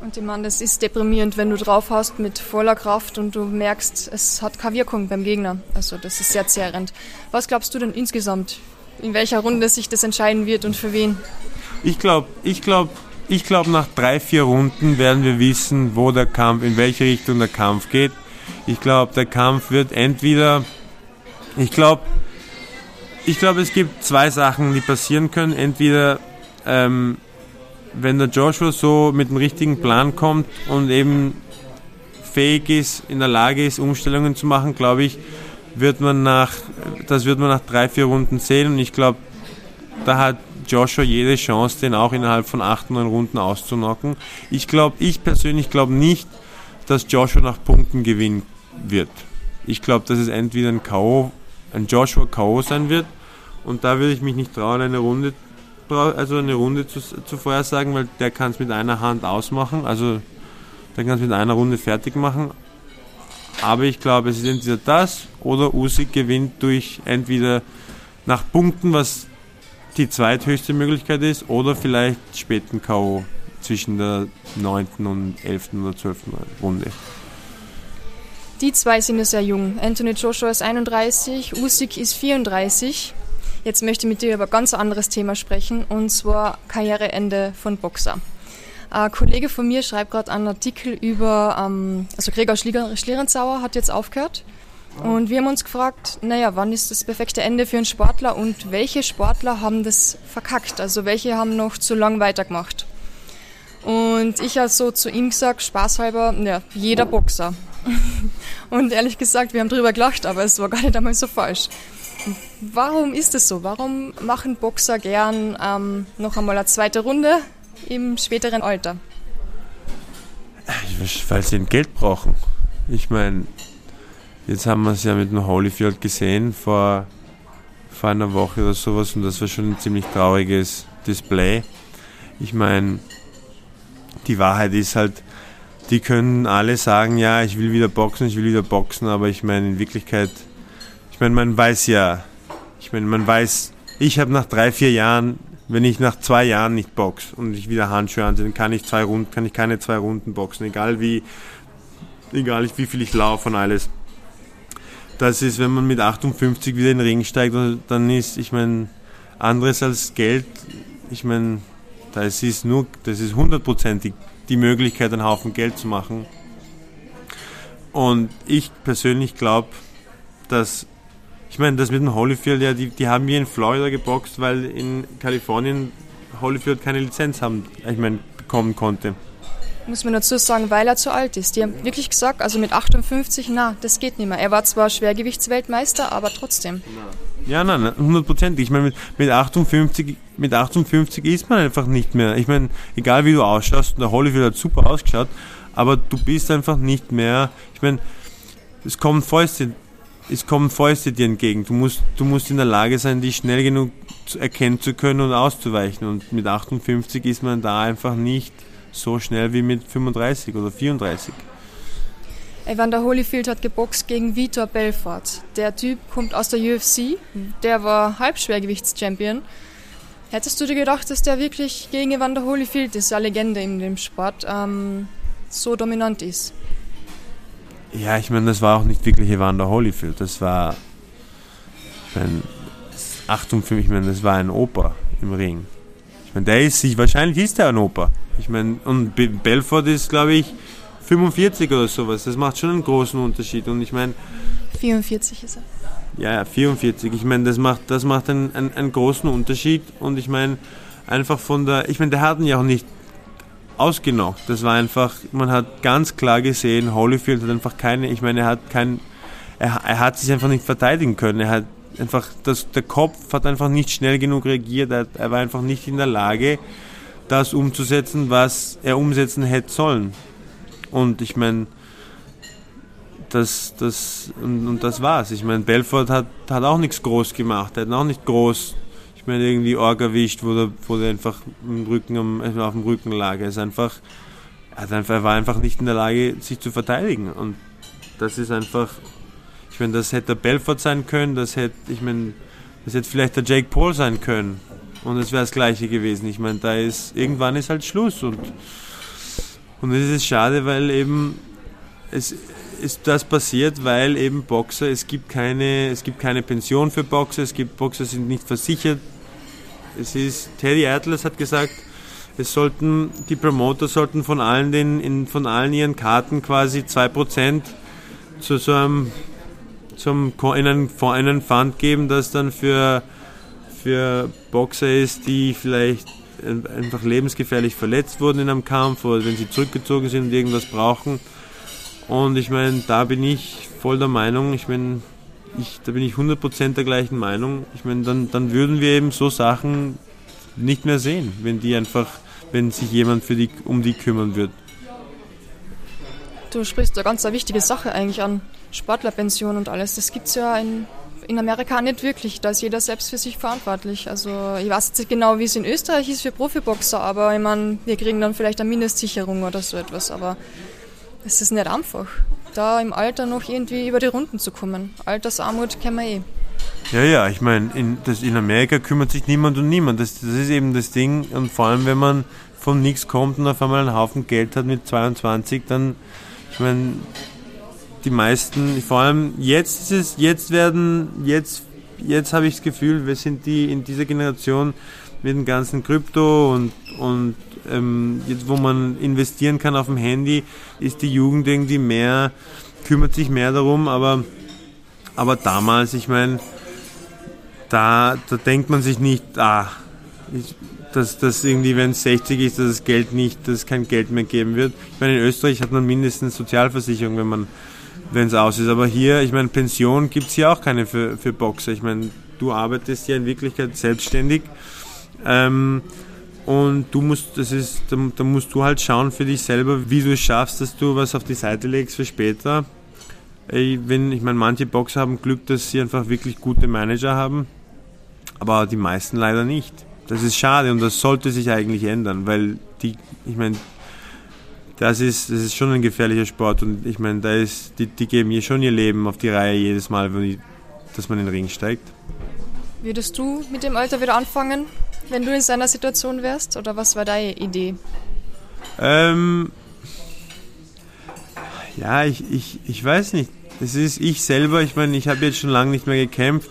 Und ich meine, das ist deprimierend, wenn du drauf hast mit voller Kraft und du merkst, es hat keine Wirkung beim Gegner. Also das ist sehr zehrend. Was glaubst du denn insgesamt, in welcher Runde sich das entscheiden wird und für wen? Ich glaube, ich glaube, ich glaube, nach drei, vier Runden werden wir wissen, wo der Kampf, in welche Richtung der Kampf geht. Ich glaube, der Kampf wird entweder, ich glaube, ich glaube, es gibt zwei Sachen, die passieren können. Entweder ähm, wenn der Joshua so mit dem richtigen Plan kommt und eben fähig ist, in der Lage ist, Umstellungen zu machen, glaube ich, wird man nach, das wird man nach drei, vier Runden sehen und ich glaube, da hat Joshua jede Chance, den auch innerhalb von acht, neun Runden auszunocken. Ich glaube, ich persönlich glaube nicht, dass Joshua nach Punkten gewinnen wird. Ich glaube, dass es entweder ein K.O., ein Joshua K.O. sein wird und da würde ich mich nicht trauen, eine Runde also eine Runde zu, zu vorhersagen, weil der kann es mit einer Hand ausmachen, also der kann es mit einer Runde fertig machen. Aber ich glaube, es ist entweder das oder Usyk gewinnt durch entweder nach Punkten, was die zweithöchste Möglichkeit ist, oder vielleicht späten K.O. zwischen der 9. und 11. oder 12. Runde. Die zwei sind ja sehr jung. Anthony Joshua ist 31, Usyk ist 34. Jetzt möchte ich mit dir über ein ganz anderes Thema sprechen, und zwar Karriereende von Boxer. Ein Kollege von mir schreibt gerade einen Artikel über, ähm, also Gregor Schlierenzauer hat jetzt aufgehört. Und wir haben uns gefragt, naja, wann ist das perfekte Ende für einen Sportler und welche Sportler haben das verkackt? Also welche haben noch zu lang weitergemacht? Und ich habe so zu ihm gesagt, spaßhalber, ja, jeder Boxer. und ehrlich gesagt, wir haben drüber gelacht, aber es war gar nicht einmal so falsch. Warum ist es so? Warum machen Boxer gern ähm, noch einmal eine zweite Runde im späteren Alter? Weil sie ein Geld brauchen. Ich meine, jetzt haben wir es ja mit dem Holyfield gesehen vor, vor einer Woche oder sowas und das war schon ein ziemlich trauriges Display. Ich meine, die Wahrheit ist halt, die können alle sagen, ja, ich will wieder boxen, ich will wieder boxen, aber ich meine, in Wirklichkeit ich meine, man weiß ja, ich meine, man weiß, ich habe nach drei, vier Jahren, wenn ich nach zwei Jahren nicht boxe und ich wieder Handschuhe anziehe, dann kann ich zwei Runden, kann ich keine zwei Runden boxen, egal wie, egal wie viel ich laufe und alles. Das ist, wenn man mit 58 wieder in den Ring steigt, dann ist, ich meine, anderes als Geld, ich meine, das ist nur, das ist hundertprozentig die Möglichkeit, einen Haufen Geld zu machen. Und ich persönlich glaube, dass ich meine, das mit dem Holyfield, ja, die, die haben wir in Florida geboxt, weil in Kalifornien Holyfield keine Lizenz haben, ich meine, bekommen konnte. Muss man dazu sagen, weil er zu alt ist. Die haben wirklich gesagt, also mit 58, na, das geht nicht mehr. Er war zwar Schwergewichtsweltmeister, aber trotzdem. Ja, nein, hundertprozentig. Ich meine, mit, mit, 58, mit 58 ist man einfach nicht mehr. Ich meine, egal wie du ausschaust, der Holyfield hat super ausgeschaut, aber du bist einfach nicht mehr. Ich meine, es kommen Fäuste, es kommen Fäuste dir entgegen. Du musst, du musst in der Lage sein, dich schnell genug erkennen zu können und auszuweichen. Und mit 58 ist man da einfach nicht so schnell wie mit 35 oder 34. Evander Holyfield hat geboxt gegen Vitor Belfort. Der Typ kommt aus der UFC, der war Halbschwergewichtschampion. Hättest du dir gedacht, dass der wirklich gegen Evander Holyfield, das ist eine Legende in dem Sport, ähm, so dominant ist? Ja, ich meine, das war auch nicht wirklich Evander Holyfield. Das war, ich meine, 58, ich meine, das war ein Opa im Ring. Ich meine, der ist sich, wahrscheinlich ist er ein Opa. Ich meine, und Belfort ist, glaube ich, 45 oder sowas. Das macht schon einen großen Unterschied. Und ich meine. 44 ist er. Ja, ja 44. Ich meine, das macht, das macht einen, einen, einen großen Unterschied. Und ich meine, einfach von der. Ich meine, der hat ihn ja auch nicht ausgenockt. Das war einfach, man hat ganz klar gesehen, Holyfield hat einfach keine, ich meine, er hat kein, er, er hat sich einfach nicht verteidigen können. Er hat einfach, das, der Kopf hat einfach nicht schnell genug reagiert. Er, er war einfach nicht in der Lage, das umzusetzen, was er umsetzen hätte sollen. Und ich meine, das, das, und, und das war's. Ich meine, Belfort hat, hat auch nichts groß gemacht. Er hat auch nicht groß, ich meine, irgendwie Org erwischt, wo der, wo der einfach im Rücken also auf dem Rücken lag. Er ist einfach, er, hat einfach, er war einfach nicht in der Lage, sich zu verteidigen. Und das ist einfach, ich meine, das hätte Belfort sein können, das hätte, ich meine, das hätte vielleicht der Jake Paul sein können. Und es wäre das Gleiche gewesen. Ich meine, da ist, irgendwann ist halt Schluss und und es ist schade, weil eben es ist das passiert, weil eben Boxer, es gibt keine, es gibt keine Pension für Boxer, es gibt Boxer sind nicht versichert. Es ist, Teddy Atlas hat gesagt, es sollten, die Promoter sollten von allen den, in, von allen ihren Karten quasi 2% zu so einem, zum, in einen, in einen Fund geben, das dann für, für Boxer ist, die vielleicht einfach lebensgefährlich verletzt wurden in einem Kampf oder wenn sie zurückgezogen sind und irgendwas brauchen. Und ich meine, da bin ich voll der Meinung, ich meine, ich, da bin ich 100% der gleichen Meinung. Ich meine, dann, dann würden wir eben so Sachen nicht mehr sehen, wenn die einfach, wenn sich jemand für die, um die kümmern wird. Du sprichst eine ganz eine wichtige Sache eigentlich an. Sportlerpension und alles. Das gibt es ja in in Amerika nicht wirklich. Da ist jeder selbst für sich verantwortlich. Also ich weiß jetzt nicht genau, wie es in Österreich ist für Profiboxer, aber ich meine, wir kriegen dann vielleicht eine Mindestsicherung oder so etwas. Aber es ist nicht einfach, da im Alter noch irgendwie über die Runden zu kommen. Altersarmut kennen wir eh. Ja, ja, ich meine, in, in Amerika kümmert sich niemand um niemand. Das, das ist eben das Ding. Und vor allem, wenn man von nichts kommt und auf einmal einen Haufen Geld hat mit 22, dann, ich meine, die meisten, vor allem jetzt ist es, jetzt werden, jetzt, jetzt habe ich das Gefühl, wir sind die in dieser Generation mit dem ganzen Krypto und, und ähm, jetzt wo man investieren kann auf dem Handy, ist die Jugend irgendwie mehr, kümmert sich mehr darum, aber, aber damals, ich meine, da, da denkt man sich nicht, ah, ich, dass, dass irgendwie, wenn es 60 ist, dass es Geld nicht, dass es kein Geld mehr geben wird. Ich meine, in Österreich hat man mindestens Sozialversicherung, wenn man wenn es aus ist. Aber hier, ich meine, Pension gibt es hier auch keine für, für Boxer. Ich meine, du arbeitest ja in Wirklichkeit selbstständig. Ähm, und du musst, das ist, da, da, musst du halt schauen für dich selber, wie du es schaffst, dass du was auf die Seite legst für später. Ich, wenn, ich meine, manche Boxer haben Glück, dass sie einfach wirklich gute Manager haben, aber die meisten leider nicht. Das ist schade und das sollte sich eigentlich ändern, weil die, ich meine, das ist, das ist schon ein gefährlicher Sport und ich meine, da ist, die, die geben hier schon ihr Leben auf die Reihe jedes Mal, die, dass man in den Ring steigt. Würdest du mit dem Alter wieder anfangen, wenn du in seiner Situation wärst? Oder was war deine Idee? Ähm, ja, ich, ich, ich weiß nicht. Es ist ich selber, ich meine, ich habe jetzt schon lange nicht mehr gekämpft.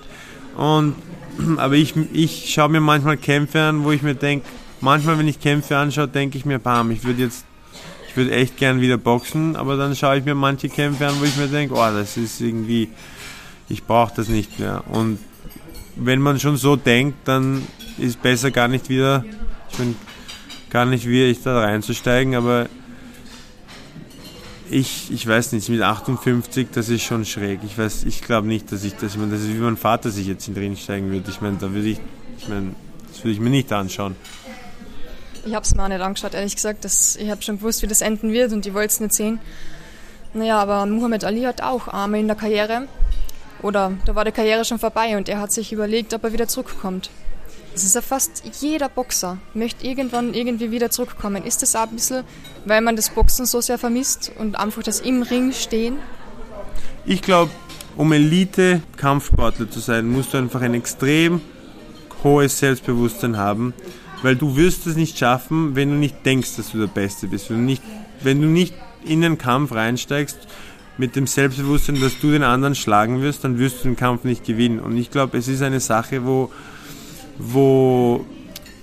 Und, aber ich, ich schaue mir manchmal Kämpfe an, wo ich mir denke, manchmal, wenn ich Kämpfe anschaue, denke ich mir, bam, ich würde jetzt würde echt gern wieder boxen, aber dann schaue ich mir manche Kämpfe an, wo ich mir denke, oh, das ist irgendwie, ich brauche das nicht mehr. Und wenn man schon so denkt, dann ist besser gar nicht wieder, ich bin gar nicht wie ich da reinzusteigen, aber ich, ich weiß nicht, mit 58, das ist schon schräg. Ich weiß, ich glaube nicht, dass ich das, ich meine, das ist wie mein Vater sich jetzt in den Ring steigen würde. Ich meine, da würde ich, ich meine, das würde ich mir nicht anschauen. Ich habe es mir auch nicht angeschaut, ehrlich gesagt. Das, ich habe schon gewusst, wie das enden wird und ich wollte es nicht sehen. Naja, aber Muhammad Ali hat auch Arme in der Karriere. Oder da war die Karriere schon vorbei und er hat sich überlegt, ob er wieder zurückkommt. Es ist ja fast jeder Boxer möchte irgendwann irgendwie wieder zurückkommen. Ist das auch ein bisschen, weil man das Boxen so sehr vermisst und einfach das im Ring stehen? Ich glaube, um Elite-Kampfsportler zu sein, musst du einfach ein extrem hohes Selbstbewusstsein haben, weil du wirst es nicht schaffen, wenn du nicht denkst, dass du der Beste bist. Wenn du nicht, wenn du nicht in den Kampf reinsteigst mit dem Selbstbewusstsein, dass du den anderen schlagen wirst, dann wirst du den Kampf nicht gewinnen. Und ich glaube, es ist eine Sache, wo wo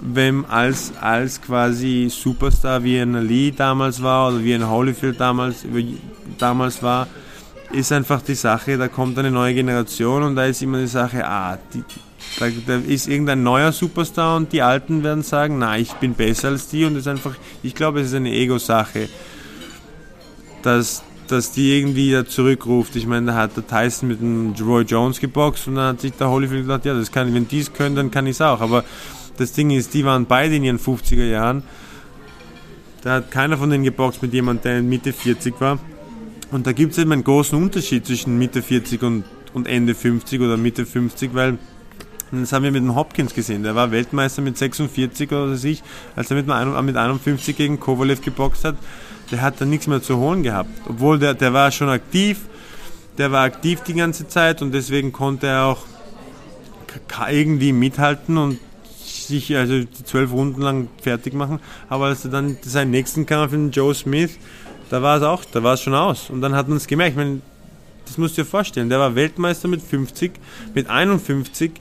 wenn als, als quasi Superstar wie ein Ali damals war oder wie ein Holyfield damals, damals war, ist einfach die Sache, da kommt eine neue Generation und da ist immer die Sache, ah, die, da, da, ist irgendein neuer Superstar und die Alten werden sagen, na, ich bin besser als die und ist einfach, ich glaube, es ist eine Ego-Sache, dass, dass die irgendwie da zurückruft. Ich meine, da hat der Tyson mit dem Roy Jones geboxt und dann hat sich der Holyfield gedacht, ja, das kann, wenn die es können, dann kann ich es auch. Aber das Ding ist, die waren beide in ihren 50er Jahren. Da hat keiner von denen geboxt mit jemandem, der in Mitte 40 war. Und da gibt es eben einen großen Unterschied zwischen Mitte 40 und, und Ende 50 oder Mitte 50, weil das haben wir mit dem Hopkins gesehen. Der war Weltmeister mit 46 oder sich, als er mit, mit 51 gegen Kovalev geboxt hat der hat da nichts mehr zu holen gehabt. Obwohl der, der war schon aktiv, der war aktiv die ganze Zeit und deswegen konnte er auch irgendwie mithalten und sich also die zwölf Runden lang fertig machen. Aber als er dann seinen nächsten Kampf in Joe Smith, da war es auch, da war es schon aus. Und dann hat man es gemerkt. Ich meine, das musst du dir vorstellen. Der war Weltmeister mit 50, mit 51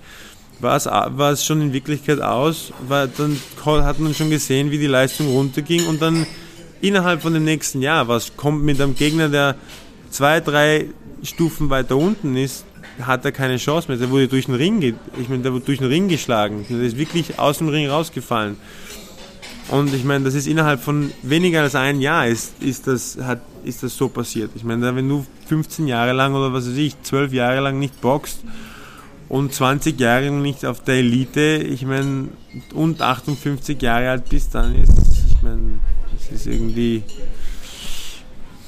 war es, war es schon in Wirklichkeit aus. War, dann hat man schon gesehen, wie die Leistung runterging und dann innerhalb von dem nächsten Jahr, was kommt mit einem Gegner, der zwei, drei Stufen weiter unten ist, hat er keine Chance mehr. Der wurde durch den Ring, ich meine, der wurde durch den Ring geschlagen. Der ist wirklich aus dem Ring rausgefallen. Und ich meine, das ist innerhalb von weniger als ein Jahr ist, ist, das, hat, ist das so passiert. Ich meine, wenn du 15 Jahre lang oder was weiß ich, 12 Jahre lang nicht boxt und 20 Jahre nicht auf der Elite, ich meine, und 58 Jahre alt bist, dann ist, ich meine, das ist irgendwie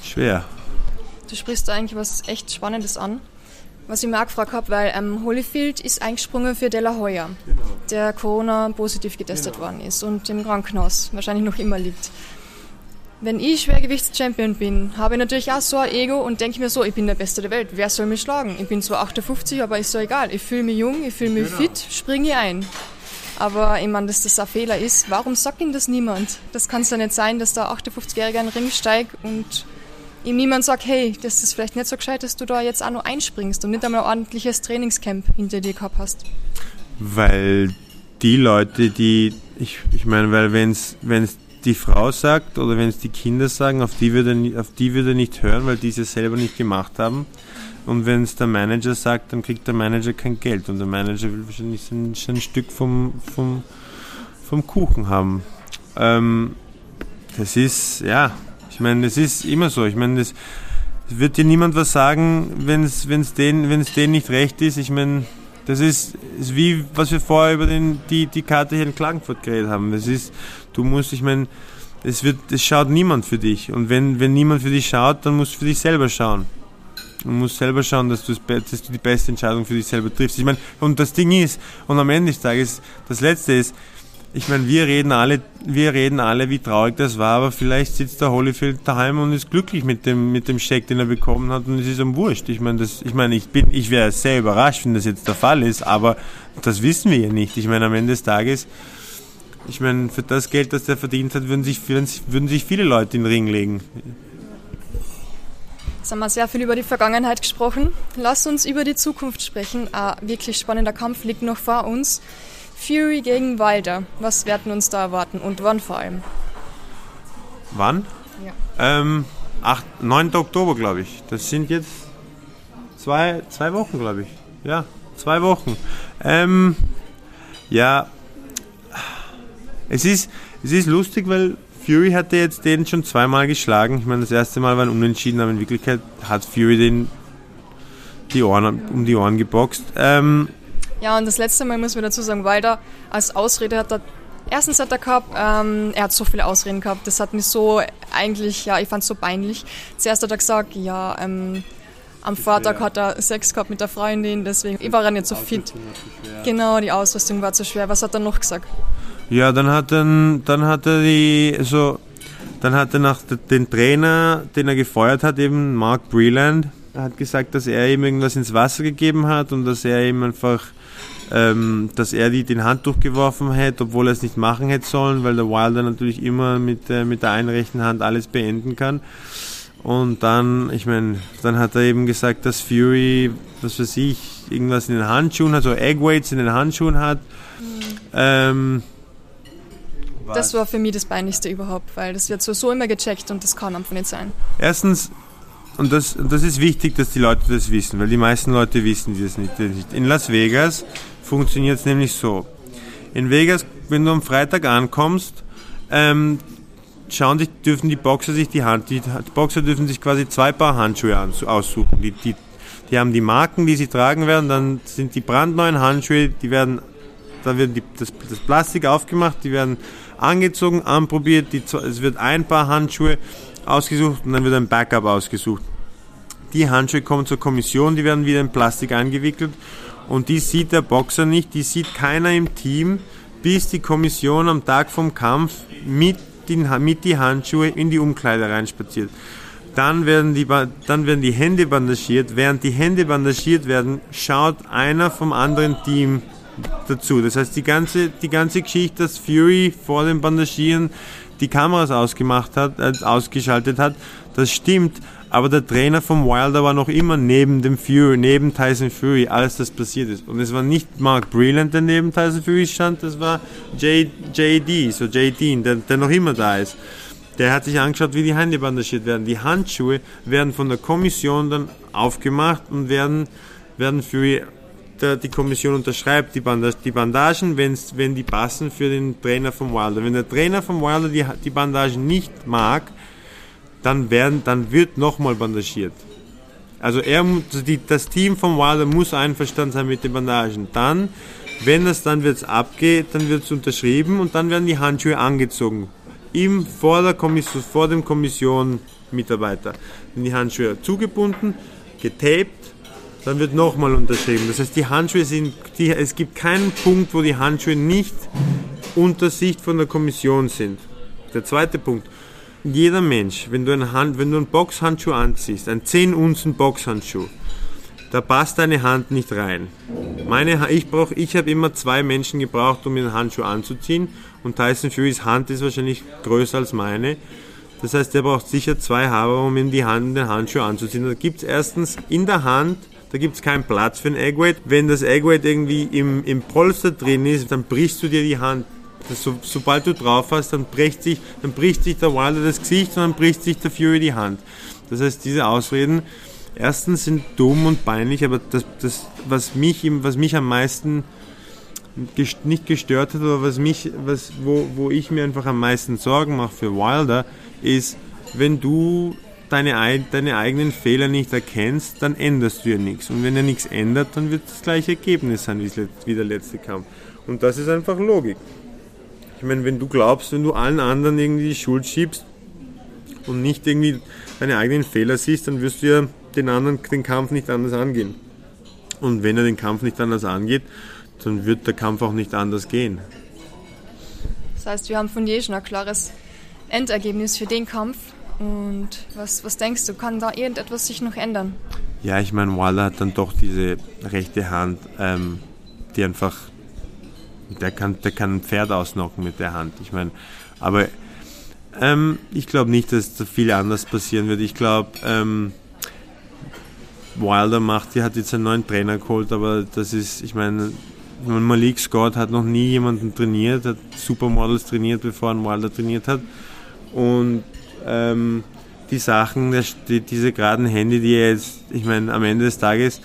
schwer. Du sprichst da eigentlich was echt Spannendes an. Was ich mir auch gefragt habe, weil ähm, Holyfield ist eingesprungen für De La Hoya, genau. der Corona positiv getestet genau. worden ist und im Krankenhaus wahrscheinlich noch immer liegt. Wenn ich Schwergewichtschampion bin, habe ich natürlich auch so ein Ego und denke mir so, ich bin der Beste der Welt. Wer soll mich schlagen? Ich bin zwar 58, aber ist so egal. Ich fühle mich jung, ich fühle mich genau. fit, springe ein. Aber ich meine, dass das ein Fehler ist, warum sagt ihm das niemand? Das kann es ja nicht sein, dass der 58-Jährige in den Ring steigt und ihm niemand sagt, hey, das ist vielleicht nicht so gescheit, dass du da jetzt auch noch einspringst und nicht einmal ein ordentliches Trainingscamp hinter dir gehabt hast. Weil die Leute, die, ich, ich meine, weil wenn es die Frau sagt oder wenn es die Kinder sagen, auf die würde würde nicht hören, weil die es selber nicht gemacht haben. Und wenn es der Manager sagt, dann kriegt der Manager kein Geld und der Manager will wahrscheinlich sein, sein Stück vom, vom, vom Kuchen haben. Ähm, das ist, ja, ich meine, das ist immer so. Ich meine, das, wird dir niemand was sagen, wenn es denen, wenn's denen nicht recht ist. Ich meine, das ist, ist wie, was wir vorher über den, die, die Karte hier in Klagenfurt geredet haben. Das ist, du musst, ich meine, es wird, es schaut niemand für dich. Und wenn, wenn niemand für dich schaut, dann musst du für dich selber schauen. Du musst selber schauen, dass du, dass du die beste Entscheidung für dich selber triffst. Ich meine, und das Ding ist, und am Ende des Tages, das Letzte ist, ich meine, wir reden alle, wir reden alle, wie traurig das war, aber vielleicht sitzt der Holyfield daheim und ist glücklich mit dem, mit dem Scheck, den er bekommen hat und es ist ihm wurscht. Ich meine, das, ich meine, ich bin, ich wäre sehr überrascht, wenn das jetzt der Fall ist, aber das wissen wir ja nicht. Ich meine, am Ende des Tages, ich meine, für das Geld, das der verdient hat, würden sich, würden sich viele Leute in den Ring legen. Jetzt haben wir sehr viel über die Vergangenheit gesprochen. Lass uns über die Zukunft sprechen. Ein wirklich spannender Kampf liegt noch vor uns. Fury gegen Wilder. Was werden uns da erwarten und wann vor allem? Wann? Ja. Ähm, 8, 9. Oktober, glaube ich. Das sind jetzt zwei, zwei Wochen, glaube ich. Ja, zwei Wochen. Ähm, ja, es ist, es ist lustig, weil Fury hatte jetzt den schon zweimal geschlagen. Ich meine, das erste Mal war ein Unentschieden, aber in Wirklichkeit hat Fury den die Ohren, um die Ohren geboxt. Ähm, ja, und das letzte Mal muss man dazu sagen, Wilder als Ausrede hat er Erstens hat er gehabt, ähm, er hat so viele Ausreden gehabt, das hat mich so eigentlich, ja, ich fand es so peinlich. Zuerst hat er gesagt, ja, ähm, am Vortag hat er Sex gehabt mit der Freundin, deswegen war er nicht so fit. Genau, die Ausrüstung war zu schwer. Was hat er noch gesagt? Ja, dann hat er, dann hat er die, also, dann hat er nach den Trainer, den er gefeuert hat, eben Mark Breland, hat gesagt, dass er ihm irgendwas ins Wasser gegeben hat und dass er ihm einfach, ähm, dass er die den Handtuch geworfen hätte, obwohl er es nicht machen hätte sollen, weil der Wilder natürlich immer mit, äh, mit der einen rechten Hand alles beenden kann. Und dann, ich meine, dann hat er eben gesagt, dass Fury, was weiß ich, irgendwas in den Handschuhen hat, so Eggweights in den Handschuhen hat. Mhm. Ähm, das war für mich das Peinlichste überhaupt, weil das wird so immer gecheckt und das kann einfach nicht sein. Erstens, und das, das ist wichtig, dass die Leute das wissen, weil die meisten Leute wissen das nicht. In Las Vegas funktioniert es nämlich so. In Vegas, wenn du am Freitag ankommst, ähm, schauen sich, dürfen die Boxer sich die Hand, die, die Boxer dürfen sich quasi zwei Paar Handschuhe aussuchen. Die, die, die haben die Marken, die sie tragen werden, dann sind die brandneuen Handschuhe, die werden, da wird die, das, das Plastik aufgemacht, die werden angezogen, anprobiert, die, es wird ein Paar Handschuhe ausgesucht und dann wird ein Backup ausgesucht. Die Handschuhe kommen zur Kommission, die werden wieder in Plastik eingewickelt und die sieht der Boxer nicht, die sieht keiner im Team, bis die Kommission am Tag vom Kampf mit, den, mit die Handschuhe in die Umkleide reinspaziert. Dann werden, die, dann werden die Hände bandagiert. Während die Hände bandagiert werden, schaut einer vom anderen Team dazu. Das heißt, die ganze, die ganze Geschichte, dass Fury vor dem Bandagieren die Kameras ausgemacht hat, äh, ausgeschaltet hat, das stimmt. Aber der Trainer vom Wilder war noch immer neben dem Fury, neben Tyson Fury, als das passiert ist. Und es war nicht Mark Breland, der neben Tyson Fury stand, das war J, JD, so J. Dean, der, der noch immer da ist. Der hat sich angeschaut, wie die Hände bandagiert werden. Die Handschuhe werden von der Kommission dann aufgemacht und werden, werden Fury der, die Kommission unterschreibt die, Bandage, die Bandagen, wenn's, wenn die passen für den Trainer vom Wilder. Wenn der Trainer vom Wilder die, die Bandagen nicht mag, dann, werden, dann wird nochmal bandagiert. Also er, die, das Team vom Wilder muss einverstanden sein mit den Bandagen. Dann, wenn das dann wird's abgeht, dann wird es unterschrieben und dann werden die Handschuhe angezogen. Ihm vor, der Kommission, vor dem Kommission Mitarbeiter. Die Handschuhe zugebunden, getaped dann wird nochmal unterschrieben. Das heißt, die Handschuhe sind, die, es gibt keinen Punkt, wo die Handschuhe nicht unter Sicht von der Kommission sind. Der zweite Punkt. Jeder Mensch, wenn du, ein Hand, wenn du einen Boxhandschuh anziehst, ein 10 Unzen Boxhandschuh, da passt deine Hand nicht rein. Meine, ich ich habe immer zwei Menschen gebraucht, um den Handschuh anzuziehen und Tyson Furys Hand ist wahrscheinlich größer als meine. Das heißt, er braucht sicher zwei Haber, um ihm die Hand, den Handschuh anzuziehen. Da gibt es erstens in der Hand da gibt es keinen Platz für ein Eggweight. Wenn das Eggweight irgendwie im, im Polster drin ist, dann brichst du dir die Hand. So, sobald du drauf hast, dann bricht sich, dann bricht sich der Wilder das Gesicht und dann bricht sich der Fury die Hand. Das heißt, diese Ausreden, erstens sind dumm und peinlich, aber das, das was, mich, was mich am meisten nicht gestört hat, aber was mich, was, wo, wo ich mir einfach am meisten Sorgen mache für Wilder, ist, wenn du deine, deine eigenen Fehler nicht erkennst, dann änderst du ja nichts. Und wenn er nichts ändert, dann wird das gleiche Ergebnis sein wie der letzte Kampf. Und das ist einfach Logik. Ich meine, wenn du glaubst, wenn du allen anderen irgendwie die Schuld schiebst und nicht irgendwie deine eigenen Fehler siehst, dann wirst du ja den anderen den Kampf nicht anders angehen. Und wenn er den Kampf nicht anders angeht, dann wird der Kampf auch nicht anders gehen. Das heißt, wir haben von je schon ein klares Endergebnis für den Kampf. Und was, was denkst du, kann da irgendetwas sich noch ändern? Ja, ich meine, Waller hat dann doch diese rechte Hand, ähm, die einfach, der kann, der kann ein Pferd ausnocken mit der Hand. Ich meine, aber ähm, ich glaube nicht, dass da viel anders passieren wird. Ich glaube, ähm, Wilder macht, die hat jetzt einen neuen Trainer geholt, aber das ist, ich meine, Malik Scott hat noch nie jemanden trainiert, hat Supermodels trainiert, bevor ein Wilder trainiert hat. Und ähm, die Sachen, die, diese geraden Hände, die jetzt, ich meine, am Ende des Tages,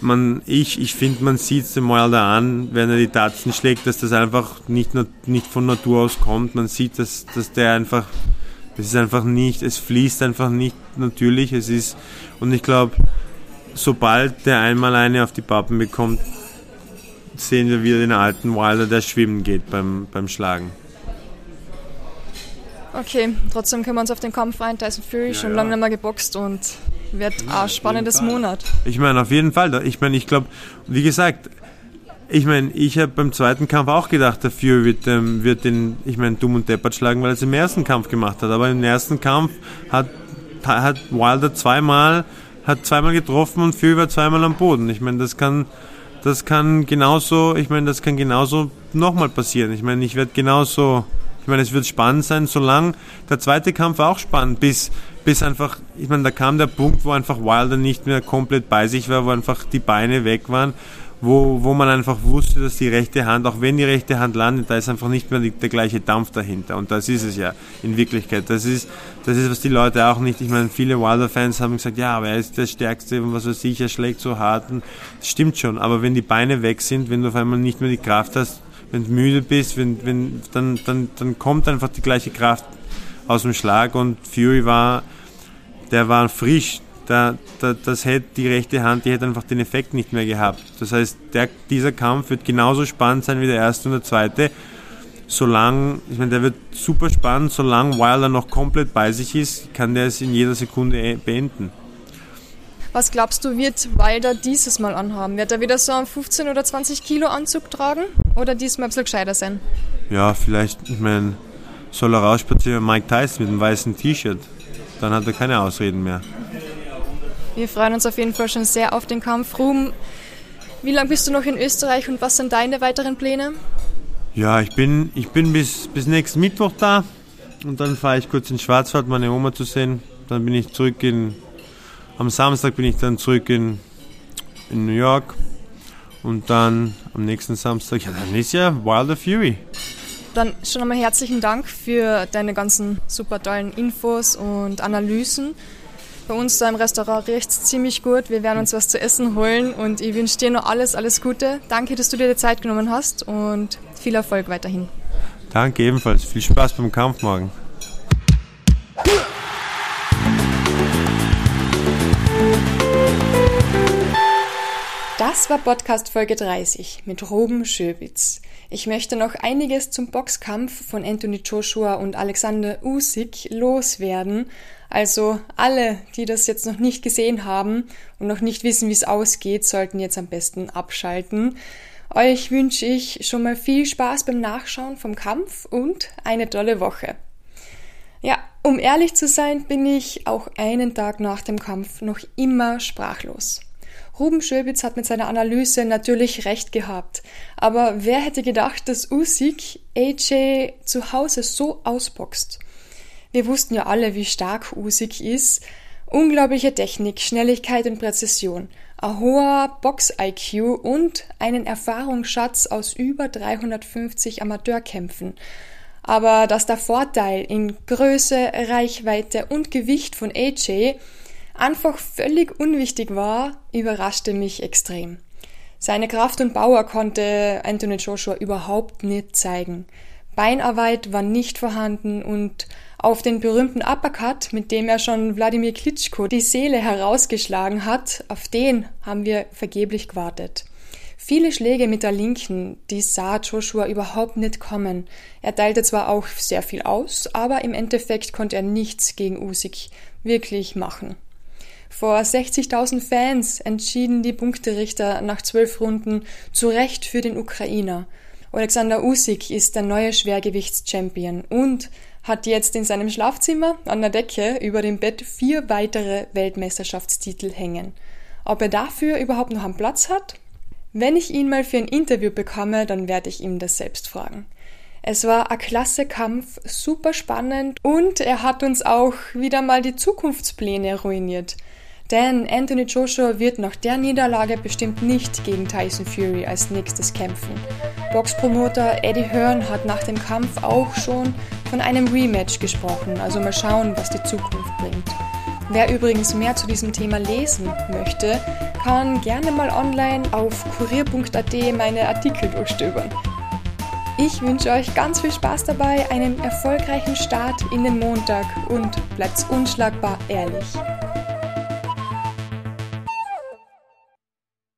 man, ich, ich finde, man sieht es dem Wilder an, wenn er die Tatzen schlägt, dass das einfach nicht, nicht von Natur aus kommt. Man sieht, dass, dass der einfach, es ist einfach nicht, es fließt einfach nicht natürlich. Es ist, und ich glaube, sobald der einmal eine auf die Pappen bekommt, sehen wir wieder den alten Wilder, der schwimmen geht beim, beim Schlagen. Okay, trotzdem können wir uns auf den Kampf freuen. Tyson Fury ja, schon ja. lange nicht mehr geboxt und wird ein spannendes Monat. Ich meine, auf jeden Fall. Ich meine, ich glaube, wie gesagt, ich meine, ich habe beim zweiten Kampf auch gedacht, der Fury wird, ähm, wird den, ich meine, dumm und deppert schlagen, weil er es im ersten Kampf gemacht hat. Aber im ersten Kampf hat, hat Wilder zweimal, hat zweimal getroffen und Fury war zweimal am Boden. Ich meine, das kann, das kann genauso, ich meine, das kann genauso nochmal passieren. Ich meine, ich werde genauso ich meine, es wird spannend sein, solange der zweite Kampf war auch spannend, bis, bis einfach, ich meine, da kam der Punkt, wo einfach Wilder nicht mehr komplett bei sich war, wo einfach die Beine weg waren, wo, wo man einfach wusste, dass die rechte Hand, auch wenn die rechte Hand landet, da ist einfach nicht mehr die, der gleiche Dampf dahinter. Und das ist es ja in Wirklichkeit. Das ist, das ist, was die Leute auch nicht, ich meine, viele Wilder-Fans haben gesagt, ja, aber er ist der Stärkste was er schlägt so hart. Das stimmt schon, aber wenn die Beine weg sind, wenn du auf einmal nicht mehr die Kraft hast, wenn du müde bist, wenn, wenn, dann, dann, dann kommt einfach die gleiche Kraft aus dem Schlag und Fury war, der war frisch. Da, da, das hätte die rechte Hand, die hätte einfach den Effekt nicht mehr gehabt. Das heißt, der, dieser Kampf wird genauso spannend sein wie der erste und der zweite. Solange, ich meine, der wird super spannend, solange Wilder noch komplett bei sich ist, kann der es in jeder Sekunde beenden. Was glaubst du, wird Wilder dieses Mal anhaben? Wird er wieder so einen 15 oder 20 Kilo Anzug tragen oder diesmal ein bisschen gescheiter sein? Ja, vielleicht, ich meine, soll er rausspazieren Mike Tyson mit einem weißen T-Shirt. Dann hat er keine Ausreden mehr. Wir freuen uns auf jeden Fall schon sehr auf den Kampf. Ruhm, wie lange bist du noch in Österreich und was sind deine weiteren Pläne? Ja, ich bin, ich bin bis, bis nächsten Mittwoch da und dann fahre ich kurz in Schwarzwald, meine Oma zu sehen. Dann bin ich zurück in am Samstag bin ich dann zurück in, in New York und dann am nächsten Samstag, ja, dann ist ja Wilder Fury. Dann schon einmal herzlichen Dank für deine ganzen super tollen Infos und Analysen. Bei uns da im Restaurant riecht es ziemlich gut. Wir werden uns was zu essen holen und ich wünsche dir noch alles, alles Gute. Danke, dass du dir die Zeit genommen hast und viel Erfolg weiterhin. Danke ebenfalls. Viel Spaß beim Kampf morgen. Das war Podcast Folge 30 mit Ruben Schöbitz. Ich möchte noch einiges zum Boxkampf von Anthony Joshua und Alexander Usyk loswerden. Also alle, die das jetzt noch nicht gesehen haben und noch nicht wissen, wie es ausgeht, sollten jetzt am besten abschalten. Euch wünsche ich schon mal viel Spaß beim Nachschauen vom Kampf und eine tolle Woche. Ja, um ehrlich zu sein, bin ich auch einen Tag nach dem Kampf noch immer sprachlos. Ruben Schöbitz hat mit seiner Analyse natürlich recht gehabt. Aber wer hätte gedacht, dass Usyk AJ zu Hause so ausboxt? Wir wussten ja alle, wie stark Usyk ist. Unglaubliche Technik, Schnelligkeit und Präzision, ein hoher Box-IQ und einen Erfahrungsschatz aus über 350 Amateurkämpfen. Aber dass der Vorteil in Größe, Reichweite und Gewicht von AJ einfach völlig unwichtig war, überraschte mich extrem. Seine Kraft und Power konnte Anthony Joshua überhaupt nicht zeigen. Beinarbeit war nicht vorhanden und auf den berühmten Uppercut, mit dem er schon Wladimir Klitschko die Seele herausgeschlagen hat, auf den haben wir vergeblich gewartet. Viele Schläge mit der Linken, die sah Joshua überhaupt nicht kommen. Er teilte zwar auch sehr viel aus, aber im Endeffekt konnte er nichts gegen Usyk wirklich machen. Vor 60.000 Fans entschieden die Punkterichter nach zwölf Runden zu Recht für den Ukrainer. Alexander Usyk ist der neue Schwergewichtschampion und hat jetzt in seinem Schlafzimmer an der Decke über dem Bett vier weitere Weltmeisterschaftstitel hängen. Ob er dafür überhaupt noch einen Platz hat? Wenn ich ihn mal für ein Interview bekomme, dann werde ich ihm das selbst fragen. Es war ein klasse Kampf, super spannend und er hat uns auch wieder mal die Zukunftspläne ruiniert. Denn Anthony Joshua wird nach der Niederlage bestimmt nicht gegen Tyson Fury als nächstes kämpfen. Boxpromoter Eddie Hearn hat nach dem Kampf auch schon von einem Rematch gesprochen, also mal schauen, was die Zukunft bringt. Wer übrigens mehr zu diesem Thema lesen möchte, kann gerne mal online auf kurier.at meine Artikel durchstöbern. Ich wünsche euch ganz viel Spaß dabei, einen erfolgreichen Start in den Montag und bleibt unschlagbar ehrlich.